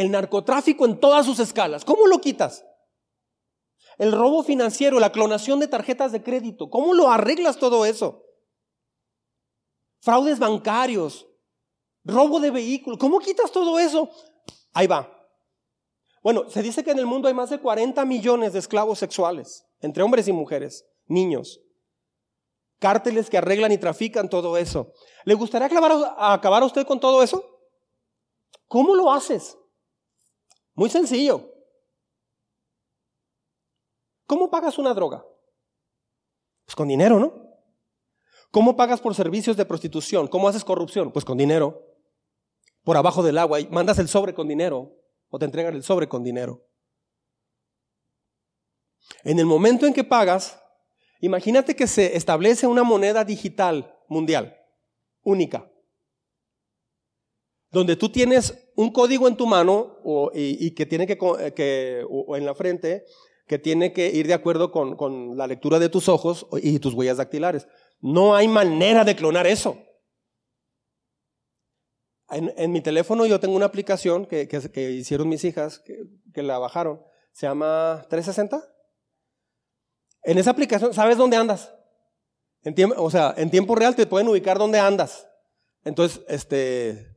El narcotráfico en todas sus escalas. ¿Cómo lo quitas? El robo financiero, la clonación de tarjetas de crédito. ¿Cómo lo arreglas todo eso? Fraudes bancarios, robo de vehículos. ¿Cómo quitas todo eso? Ahí va. Bueno, se dice que en el mundo hay más de 40 millones de esclavos sexuales, entre hombres y mujeres, niños. Cárteles que arreglan y trafican todo eso. ¿Le gustaría acabar a usted con todo eso? ¿Cómo lo haces? Muy sencillo. ¿Cómo pagas una droga? Pues con dinero, ¿no? ¿Cómo pagas por servicios de prostitución? ¿Cómo haces corrupción? Pues con dinero. Por abajo del agua y mandas el sobre con dinero o te entregan el sobre con dinero. En el momento en que pagas, imagínate que se establece una moneda digital mundial, única, donde tú tienes un código en tu mano o, y, que tiene que, que o en la frente que tiene que ir de acuerdo con, con, la lectura de tus ojos y tus huellas dactilares. No hay manera de clonar eso. En, mi teléfono yo tengo una aplicación que, que, hicieron mis hijas, que, la bajaron. Se llama 360. En esa aplicación, ¿sabes dónde andas? En tiempo, o sea, en tiempo real te pueden ubicar dónde andas. Entonces, este,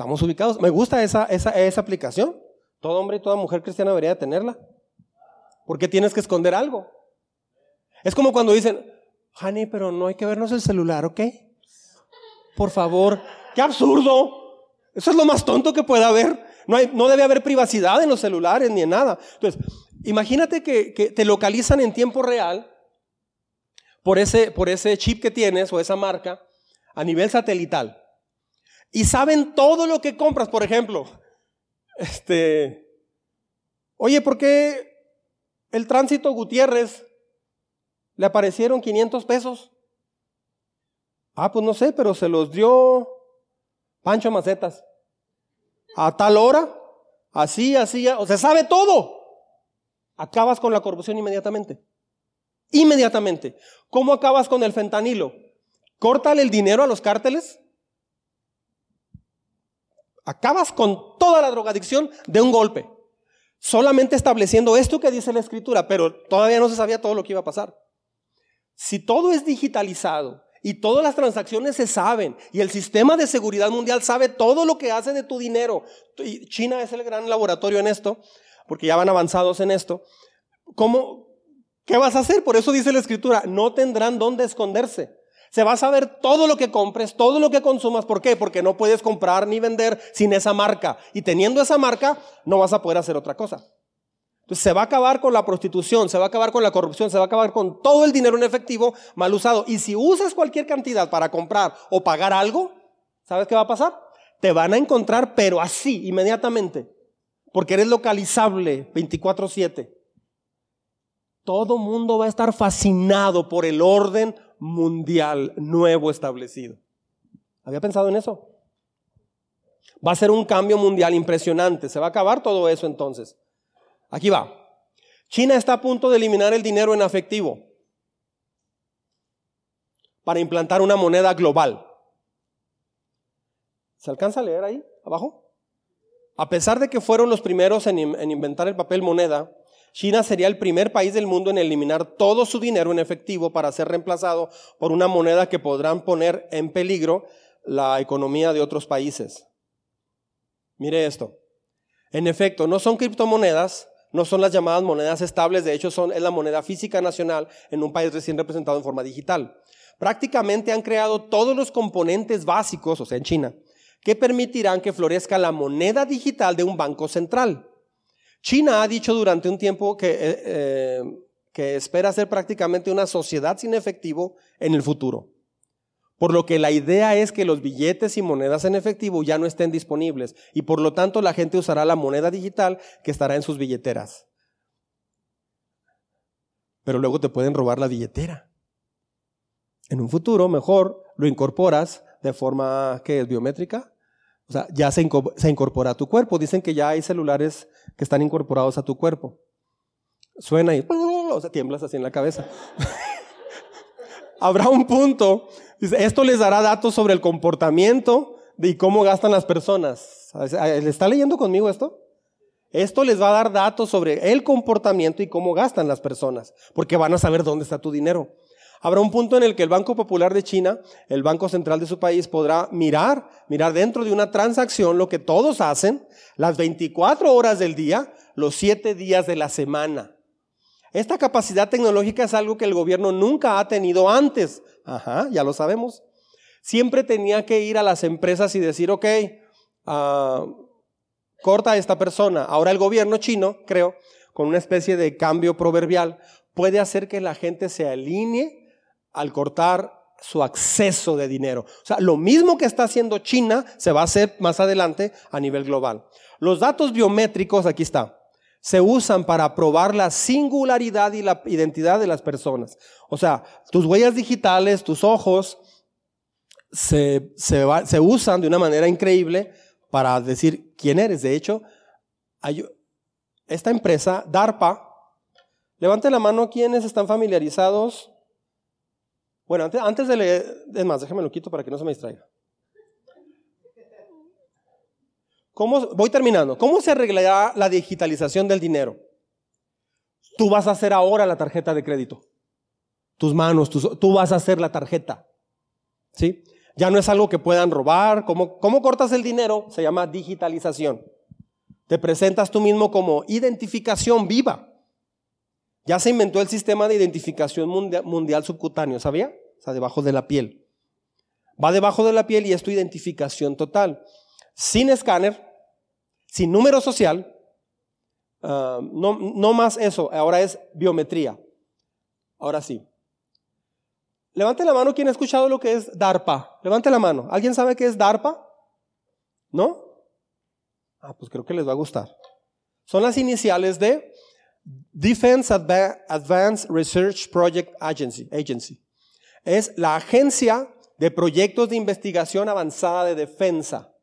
estamos ubicados. Me gusta esa, esa, esa aplicación. Todo hombre y toda mujer cristiana debería tenerla. Porque tienes que esconder algo. Es como cuando dicen, honey, pero no hay que vernos el celular, ¿ok? Por favor, qué absurdo. Eso es lo más tonto que pueda haber. No, hay, no debe haber privacidad en los celulares ni en nada. Entonces, imagínate que, que te localizan en tiempo real por ese, por ese chip que tienes o esa marca a nivel satelital. Y saben todo lo que compras, por ejemplo. Este, oye, ¿por qué el tránsito Gutiérrez le aparecieron 500 pesos? Ah, pues no sé, pero se los dio Pancho Macetas. A tal hora, así, así, o sea, sabe todo. Acabas con la corrupción inmediatamente. Inmediatamente. ¿Cómo acabas con el fentanilo? Córtale el dinero a los cárteles. Acabas con toda la drogadicción de un golpe. Solamente estableciendo esto que dice la escritura, pero todavía no se sabía todo lo que iba a pasar. Si todo es digitalizado, y todas las transacciones se saben. Y el sistema de seguridad mundial sabe todo lo que hace de tu dinero. Y China es el gran laboratorio en esto, porque ya van avanzados en esto. ¿Cómo? ¿Qué vas a hacer? Por eso dice la escritura, no tendrán dónde esconderse. Se va a saber todo lo que compres, todo lo que consumas. ¿Por qué? Porque no puedes comprar ni vender sin esa marca. Y teniendo esa marca, no vas a poder hacer otra cosa se va a acabar con la prostitución, se va a acabar con la corrupción, se va a acabar con todo el dinero en efectivo mal usado. Y si usas cualquier cantidad para comprar o pagar algo, ¿sabes qué va a pasar? Te van a encontrar, pero así, inmediatamente. Porque eres localizable 24/7. Todo mundo va a estar fascinado por el orden mundial nuevo establecido. ¿Había pensado en eso? Va a ser un cambio mundial impresionante. Se va a acabar todo eso entonces. Aquí va. China está a punto de eliminar el dinero en efectivo para implantar una moneda global. ¿Se alcanza a leer ahí abajo? A pesar de que fueron los primeros en, inventar el papel moneda, China sería el primer país del mundo en eliminar todo su dinero en efectivo para ser reemplazado por una moneda que podrán poner en peligro la economía de otros países. Mire esto. En efecto, no son criptomonedas, no son las llamadas monedas estables, de hecho son, es la moneda física nacional en un país recién representado en forma digital. Prácticamente han creado todos los componentes básicos, o sea, en China, que permitirán que florezca la moneda digital de un banco central. China ha dicho durante un tiempo que, eh, eh, que espera ser prácticamente una sociedad sin efectivo en el futuro. Por lo que la idea es que los billetes y monedas en efectivo ya no estén disponibles y por lo tanto la gente usará la moneda digital que estará en sus billeteras. Pero luego te pueden robar la billetera. En un futuro, mejor lo incorporas de forma que es biométrica. O sea, ya se, incorpora a tu cuerpo. Dicen que ya hay celulares que están incorporados a tu cuerpo. Suena y o sea, tiemblas así en la cabeza. Habrá un punto esto les dará datos sobre el comportamiento y cómo gastan las personas. ¿Le está leyendo conmigo esto? Esto les va a dar datos sobre el comportamiento y cómo gastan las personas, porque van a saber dónde está tu dinero. Habrá un punto en el que el Banco Popular de China, el Banco Central de su país, podrá mirar, mirar dentro de una transacción lo que todos hacen las 24 horas del día, los 7 días de la semana. Esta capacidad tecnológica es algo que el gobierno nunca ha tenido antes. Ajá, ya lo sabemos. Siempre tenía que ir a las empresas y decir, ok, uh, corta a esta persona. Ahora el gobierno chino, creo, con una especie de cambio proverbial, puede hacer que la gente se alinee al cortar su acceso de dinero. O sea, lo mismo que está haciendo China se va a hacer más adelante a nivel global. Los datos biométricos, aquí está, se usan para probar la singularidad y la identidad de las personas. O sea, tus huellas digitales, tus ojos, se, se, usan de una manera increíble para decir quién eres. De hecho, esta empresa, DARPA, levante la mano quienes están familiarizados. Bueno, antes, de leer, es más, déjame lo quito para que no se me distraiga. ¿Cómo, voy terminando. ¿Cómo se arreglará la digitalización del dinero? Tú vas a hacer ahora la tarjeta de crédito. Tus manos, tú vas a hacer la tarjeta. ¿Sí? Ya no es algo que puedan robar. ¿Cómo, ¿Cómo cortas el dinero? Se llama digitalización. Te presentas tú mismo como identificación viva. Ya se inventó el sistema de identificación mundial, mundial subcutáneo, ¿sabía? O sea, debajo de la piel. Va debajo de la piel y es tu identificación total. Sin escáner, sin número social, ah, no, no más eso, ahora es biometría. Ahora sí. Levante la mano quien ha escuchado lo que es DARPA. Levante la mano. ¿Alguien sabe qué es DARPA? ¿No? Ah, pues creo que les va a gustar. Son las iniciales de Defense Advanced Research Project Agency. Agency. Es la agencia de proyectos de investigación avanzada de defensa.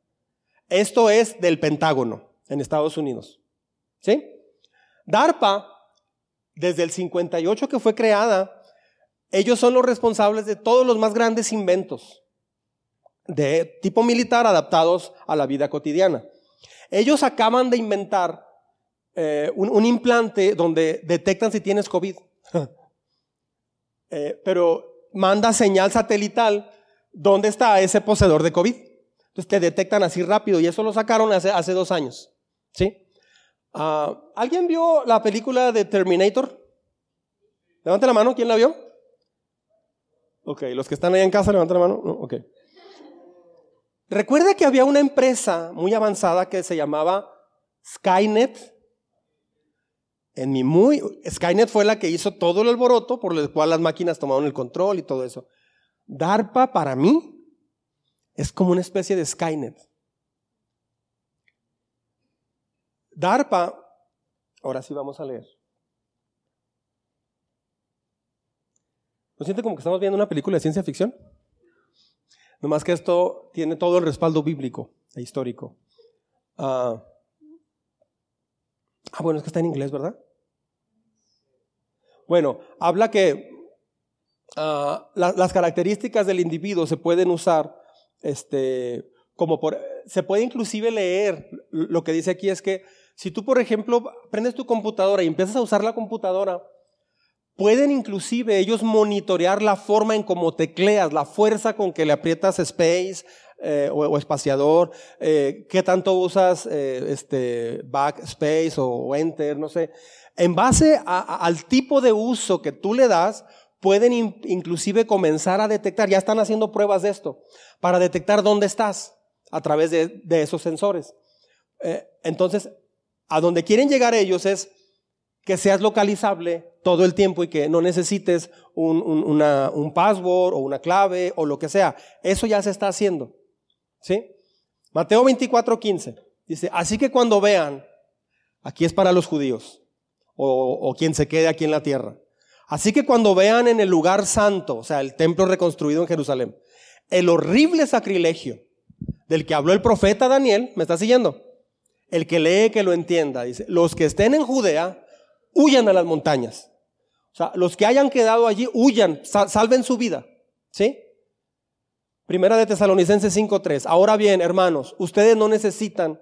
Esto es del Pentágono en Estados Unidos. ¿Sí? DARPA, desde el 58 que fue creada, ellos son los responsables de todos los más grandes inventos de tipo militar adaptados a la vida cotidiana. Ellos acaban de inventar eh, un, implante donde detectan si tienes COVID, eh, pero manda señal satelital dónde está ese poseedor de COVID. Entonces te detectan así rápido y eso lo sacaron hace, hace dos años. ¿sí? Ah, ¿Alguien vio la película de Terminator? Levante la mano, ¿quién la vio? Ok, los que están ahí en casa, levanten la mano. ok. Recuerda que había una empresa muy avanzada que se llamaba Skynet. En mi muy, Skynet fue la que hizo todo el alboroto por el cual las máquinas tomaron el control y todo eso. DARPA para mí es como una especie de Skynet. DARPA, ahora sí vamos a leer. ¿No siente como que estamos viendo una película de ciencia ficción? Nomás que esto tiene todo el respaldo bíblico e histórico. ah, ah bueno, es que está en inglés, ¿verdad? Bueno, habla que ah, las características del individuo se pueden usar, este, como por, se puede inclusive leer, lo que dice aquí es que si tú, por ejemplo, prendes tu computadora y empiezas a usar la computadora, Pueden inclusive ellos monitorear la forma en cómo tecleas, la fuerza con que le aprietas space eh, o, espaciador, eh, qué tanto usas eh, este backspace o, enter, no sé. En base al tipo de uso que tú le das, pueden inclusive comenzar a detectar, ya están haciendo pruebas de esto, para detectar dónde estás a través de, esos sensores. entonces, a donde quieren llegar ellos es que seas localizable todo el tiempo y que no necesites un, un, password o una clave o lo que sea. Eso ya se está haciendo. ¿Sí? Mateo 24, 15. Dice, así que cuando vean, aquí es para los judíos o, quien se quede aquí en la tierra. Así que cuando vean en el lugar santo, o sea, el templo reconstruido en Jerusalén, el horrible sacrilegio del que habló el profeta Daniel, ¿me está siguiendo? El que lee, que lo entienda. Dice, los que estén en Judea, huyan a las montañas. O sea, los que hayan quedado allí, huyan, salven su vida. ¿Sí? Primera de Tesalonicenses 5.3. Ahora bien, hermanos, ustedes no necesitan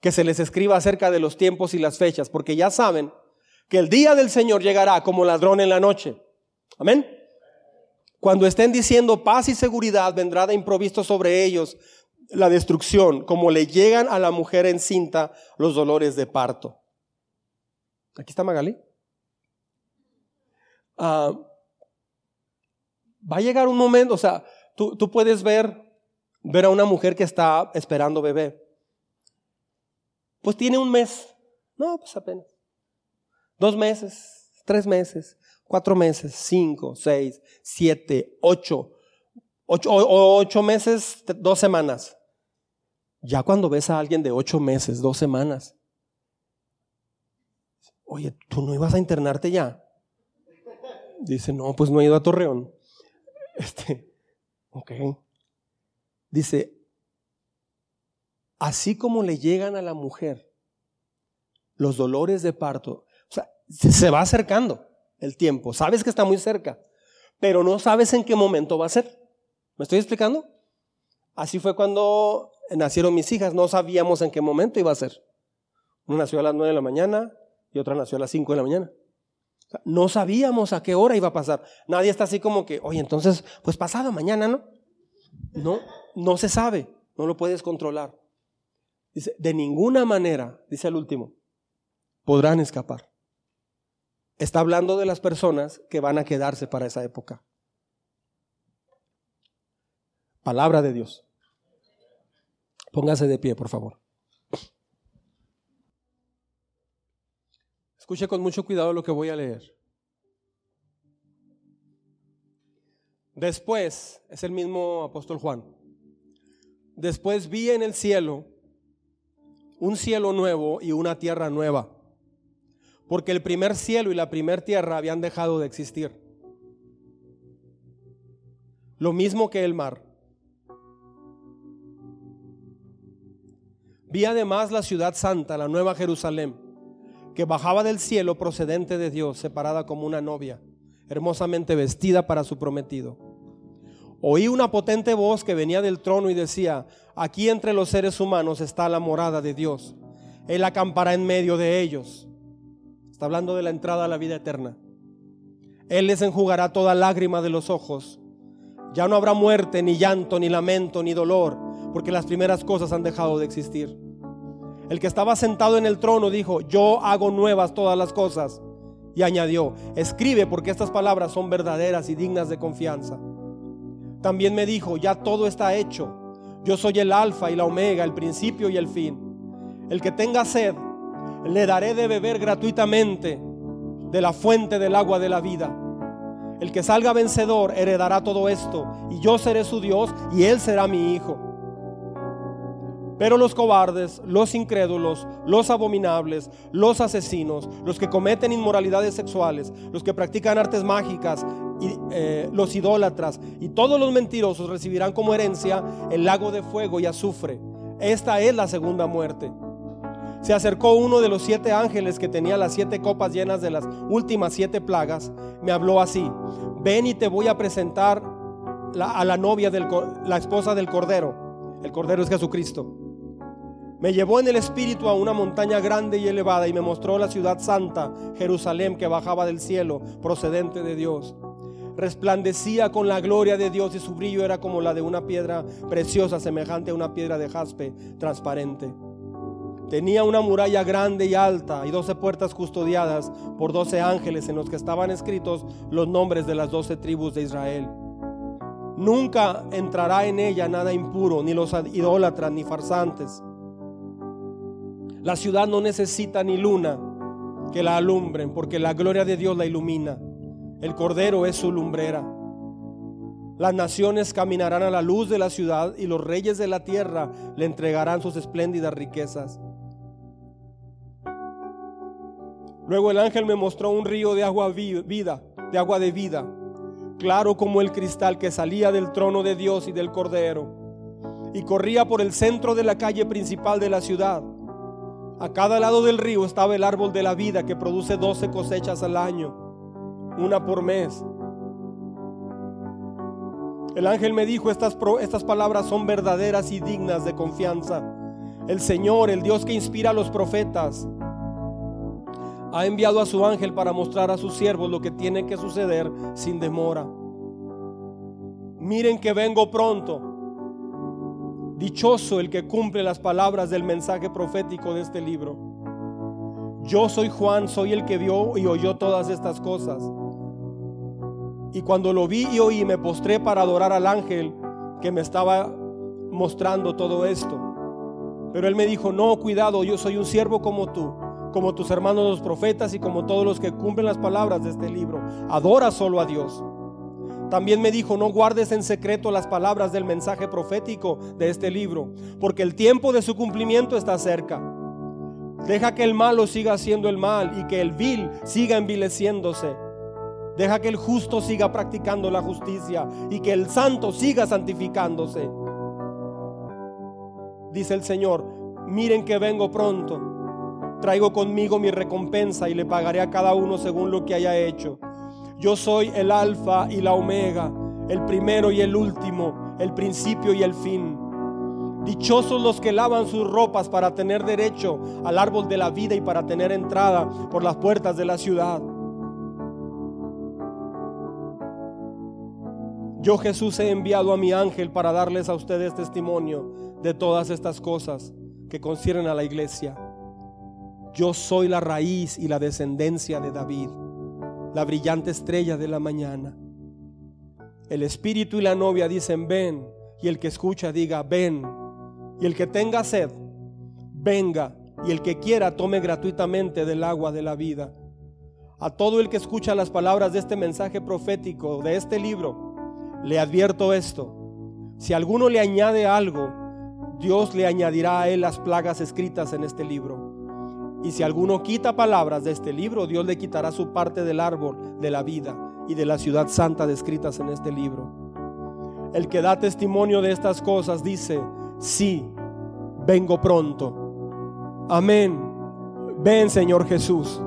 que se les escriba acerca de los tiempos y las fechas, porque ya saben que el día del Señor llegará como ladrón en la noche. Amén. Cuando estén diciendo paz y seguridad, vendrá de improviso sobre ellos la destrucción, como le llegan a la mujer encinta los dolores de parto. Aquí está Magali. Ah, va a llegar un momento, o sea, tú, tú puedes ver, ver a una mujer que está esperando bebé. Pues tiene un mes. No, pues apenas. Dos meses, tres meses, cuatro meses, cinco, seis, siete, ocho, ocho, ocho meses, dos semanas. Ya cuando ves a alguien de ocho meses, dos semanas, oye, ¿tú no ibas a internarte ya? Dice, no, pues no he ido a Torreón. Este, ok. Dice, así como le llegan a la mujer los dolores de parto, se va acercando el tiempo, sabes que está muy cerca, pero no sabes en qué momento va a ser. ¿Me estoy explicando? Así fue cuando nacieron mis hijas, no sabíamos en qué momento iba a ser. Una nació a las nueve de la mañana y otra nació a las cinco de la mañana. No sabíamos a qué hora iba a pasar. Nadie está así como que, oye, entonces, pues pasado mañana, ¿no? No, no se sabe, no lo puedes controlar. Dice, de ninguna manera, dice el último, podrán escapar. Está hablando de las personas que van a quedarse para esa época. Palabra de Dios. Póngase de pie, por favor. Escuche con mucho cuidado lo que voy a leer. Después, es el mismo apóstol Juan, después vi en el cielo un cielo nuevo y una tierra nueva, porque el primer cielo y la primera tierra habían dejado de existir. Lo mismo que el mar. Vi además la ciudad santa, la nueva Jerusalén que bajaba del cielo procedente de Dios, separada como una novia, hermosamente vestida para su prometido. Oí una potente voz que venía del trono y decía, aquí entre los seres humanos está la morada de Dios. Él acampará en medio de ellos. Hablando de la entrada a la vida eterna. Él les enjugará toda lágrima de los ojos. Ya no habrá muerte, ni llanto, ni lamento, ni dolor, porque las primeras cosas han dejado de existir. El que estaba sentado en el trono dijo, yo hago nuevas todas las cosas. Y añadió, escribe porque estas palabras son verdaderas y dignas de confianza. También me dijo, ya todo está hecho. Yo soy el alfa y la omega, el principio y el fin. El que tenga sed, le daré de beber gratuitamente de la fuente del agua de la vida. El que salga vencedor heredará todo esto, y yo seré su Dios, y él será mi hijo. Pero los cobardes, los incrédulos, los abominables, los asesinos, los que cometen inmoralidades sexuales, los que practican artes mágicas, y, eh, los idólatras y todos los mentirosos recibirán como herencia el lago de fuego y azufre. Esta es la segunda muerte. Se acercó uno de los siete ángeles que tenía las siete copas llenas de las últimas siete plagas. Me habló así, ven y te voy a presentar a la novia, del, la esposa del Cordero. El Cordero es Jesucristo. Me llevó en el espíritu a una montaña grande y elevada y me mostró la ciudad santa, Jerusalén, que bajaba del cielo, procedente de Dios. Resplandecía con la gloria de Dios y su brillo era como la de una piedra preciosa, semejante a una piedra de jaspe transparente. Tenía una muralla grande y alta y doce puertas custodiadas por doce ángeles en los que estaban escritos los nombres de las doce tribus de Israel. Nunca entrará en ella nada impuro, ni los idólatras, ni farsantes la ciudad no necesita ni luna que la alumbren, porque la gloria de Dios la ilumina. El Cordero es su lumbrera. Las naciones caminarán a la luz de la ciudad y los reyes de la tierra le entregarán sus espléndidas riquezas. Luego el ángel me mostró un río de agua vida, de agua de vida, claro como el cristal que salía del trono de Dios y del Cordero, y corría por el centro de la calle principal de la ciudad. A cada lado del río estaba el árbol de la vida que produce doce cosechas al año, una por mes. El ángel me dijo, estas, estas palabras son verdaderas y dignas de confianza. El Señor, el Dios que inspira a los profetas, ha enviado a su ángel para mostrar a sus siervos lo que tiene que suceder sin demora. Miren que vengo pronto. Dichoso el que cumple las palabras del mensaje profético de este libro. Yo soy Juan, soy el que vio y oyó todas estas cosas. Y cuando lo vi y oí, me postré para adorar al ángel que me estaba mostrando todo esto. Pero él me dijo, no, cuidado, yo soy un siervo como tú como tus hermanos los profetas y como todos los que cumplen las palabras de este libro. Adora solo a Dios. También me dijo, no guardes en secreto las palabras del mensaje profético de este libro, porque el tiempo de su cumplimiento está cerca. Deja que el malo siga haciendo el mal y que el vil siga envileciéndose. Deja que el justo siga practicando la justicia y que el santo siga santificándose. Dice el Señor, miren que vengo pronto traigo conmigo mi recompensa y le pagaré a cada uno según lo que haya hecho. Yo soy el alfa y la omega, el primero y el último, el principio y el fin. Dichosos los que lavan sus ropas para tener derecho al árbol de la vida y para tener entrada por las puertas de la ciudad. Yo Jesús he enviado a mi ángel para darles a ustedes testimonio de todas estas cosas que conciernen a la iglesia. Yo soy la raíz y la descendencia de David, la brillante estrella de la mañana. El espíritu y la novia dicen, ven, y el que escucha diga, ven, y el que tenga sed, venga, y el que quiera tome gratuitamente del agua de la vida. A todo el que escucha las palabras de este mensaje profético, de este libro, le advierto esto. Si alguno le añade algo, Dios le añadirá a él las plagas escritas en este libro. Y si alguno quita palabras de este libro, Dios le quitará su parte del árbol de la vida y de la ciudad santa descritas en este libro. El que da testimonio de estas cosas dice, sí, vengo pronto. Amén. Ven Señor Jesús.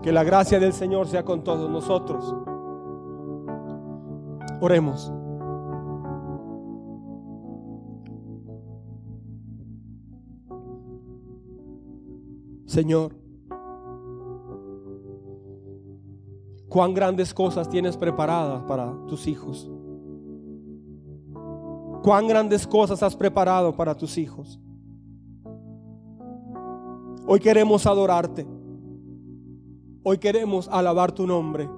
Que la gracia del Señor sea con todos nosotros. Oremos. Señor, cuán grandes cosas tienes preparadas para tus hijos. Cuán grandes cosas has preparado para tus hijos. Hoy queremos adorarte. Hoy queremos alabar tu nombre.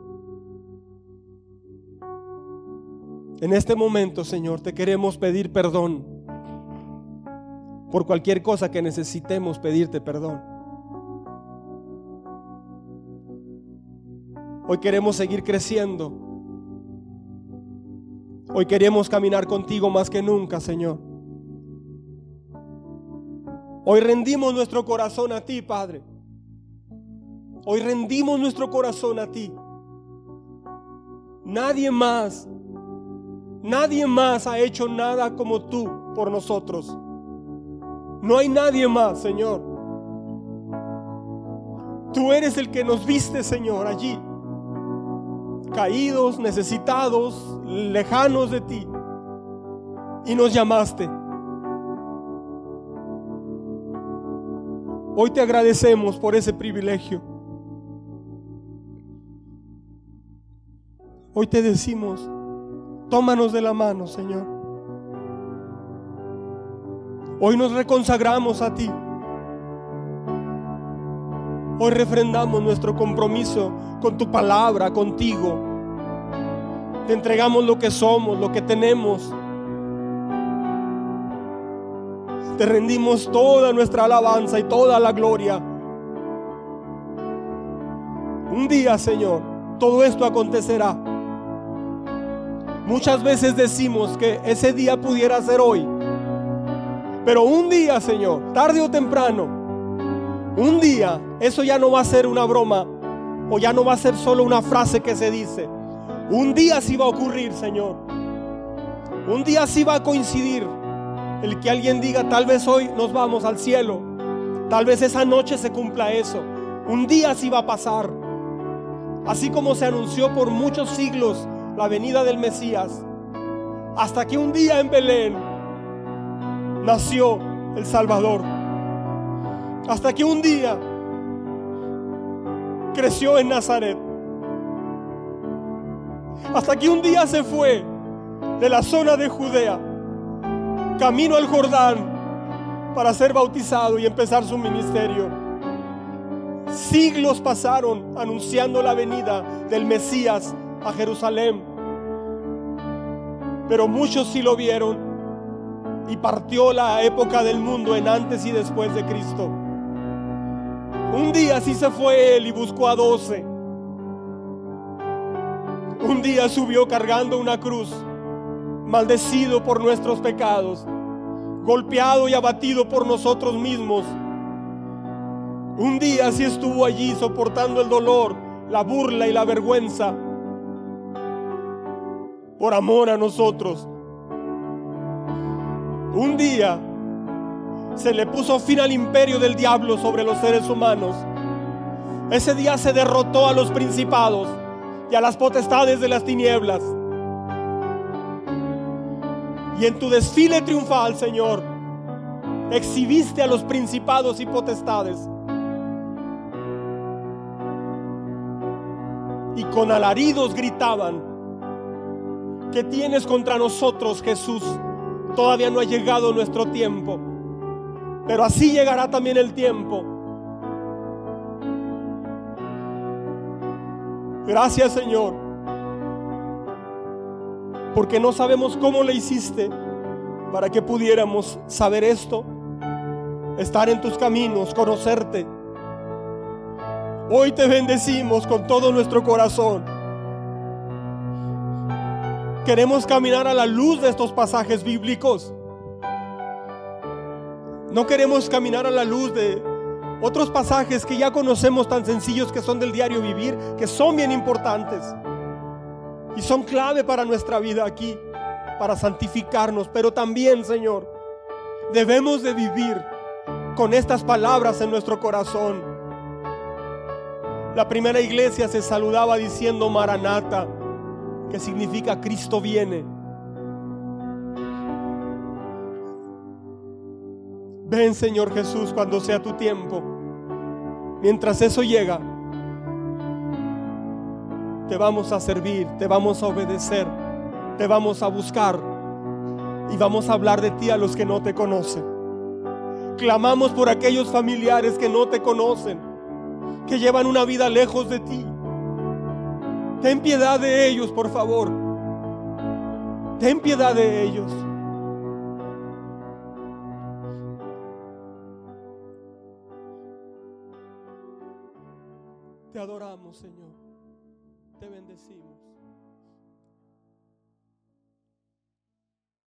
En este momento, Señor, te queremos pedir perdón por cualquier cosa que necesitemos pedirte perdón. Hoy queremos seguir creciendo. Hoy queremos caminar contigo más que nunca, Señor. Hoy rendimos nuestro corazón a ti, Padre. Hoy rendimos nuestro corazón a ti. Nadie más, nadie más ha hecho nada como tú por nosotros. No hay nadie más, Señor. Tú eres el que nos viste, Señor, allí caídos, necesitados, lejanos de ti. Y nos llamaste. Hoy te agradecemos por ese privilegio. Hoy te decimos, tómanos de la mano, Señor. Hoy nos reconsagramos a ti. Hoy refrendamos nuestro compromiso con tu palabra, contigo. Te entregamos lo que somos, lo que tenemos. Te rendimos toda nuestra alabanza y toda la gloria. Un día, Señor, todo esto acontecerá. Muchas veces decimos que ese día pudiera ser hoy. Pero un día, Señor, tarde o temprano, un día eso ya no va a ser una broma o ya no va a ser solo una frase que se dice. Un día sí va a ocurrir, Señor. Un día sí va a coincidir el que alguien diga, tal vez hoy nos vamos al cielo. Tal vez esa noche se cumpla eso. Un día sí va a pasar. Así como se anunció por muchos siglos la venida del Mesías. Hasta que un día en Belén nació el Salvador. Hasta que un día creció en Nazaret. Hasta que un día se fue de la zona de Judea, camino al Jordán para ser bautizado y empezar su ministerio. Siglos pasaron anunciando la venida del Mesías a Jerusalén. Pero muchos sí lo vieron y partió la época del mundo en antes y después de Cristo. Un día sí se fue él y buscó a doce. Un día subió cargando una cruz, maldecido por nuestros pecados, golpeado y abatido por nosotros mismos. Un día sí estuvo allí soportando el dolor, la burla y la vergüenza por amor a nosotros. Un día se le puso fin al imperio del diablo sobre los seres humanos. Ese día se derrotó a los principados y a las potestades de las tinieblas. Y en tu desfile triunfal, Señor, exhibiste a los principados y potestades. Y con alaridos gritaban, ¿qué tienes contra nosotros, Jesús? Todavía no ha llegado nuestro tiempo. Pero así llegará también el tiempo. Gracias Señor. Porque no sabemos cómo le hiciste para que pudiéramos saber esto, estar en tus caminos, conocerte. Hoy te bendecimos con todo nuestro corazón. Queremos caminar a la luz de estos pasajes bíblicos. No queremos caminar a la luz de otros pasajes que ya conocemos tan sencillos que son del diario vivir, que son bien importantes y son clave para nuestra vida aquí, para santificarnos. Pero también, Señor, debemos de vivir con estas palabras en nuestro corazón. La primera iglesia se saludaba diciendo Maranata, que significa Cristo viene. Ven Señor Jesús cuando sea tu tiempo. Mientras eso llega, te vamos a servir, te vamos a obedecer, te vamos a buscar y vamos a hablar de ti a los que no te conocen. Clamamos por aquellos familiares que no te conocen, que llevan una vida lejos de ti. Ten piedad de ellos, por favor. Ten piedad de ellos. Te adoramos, Señor.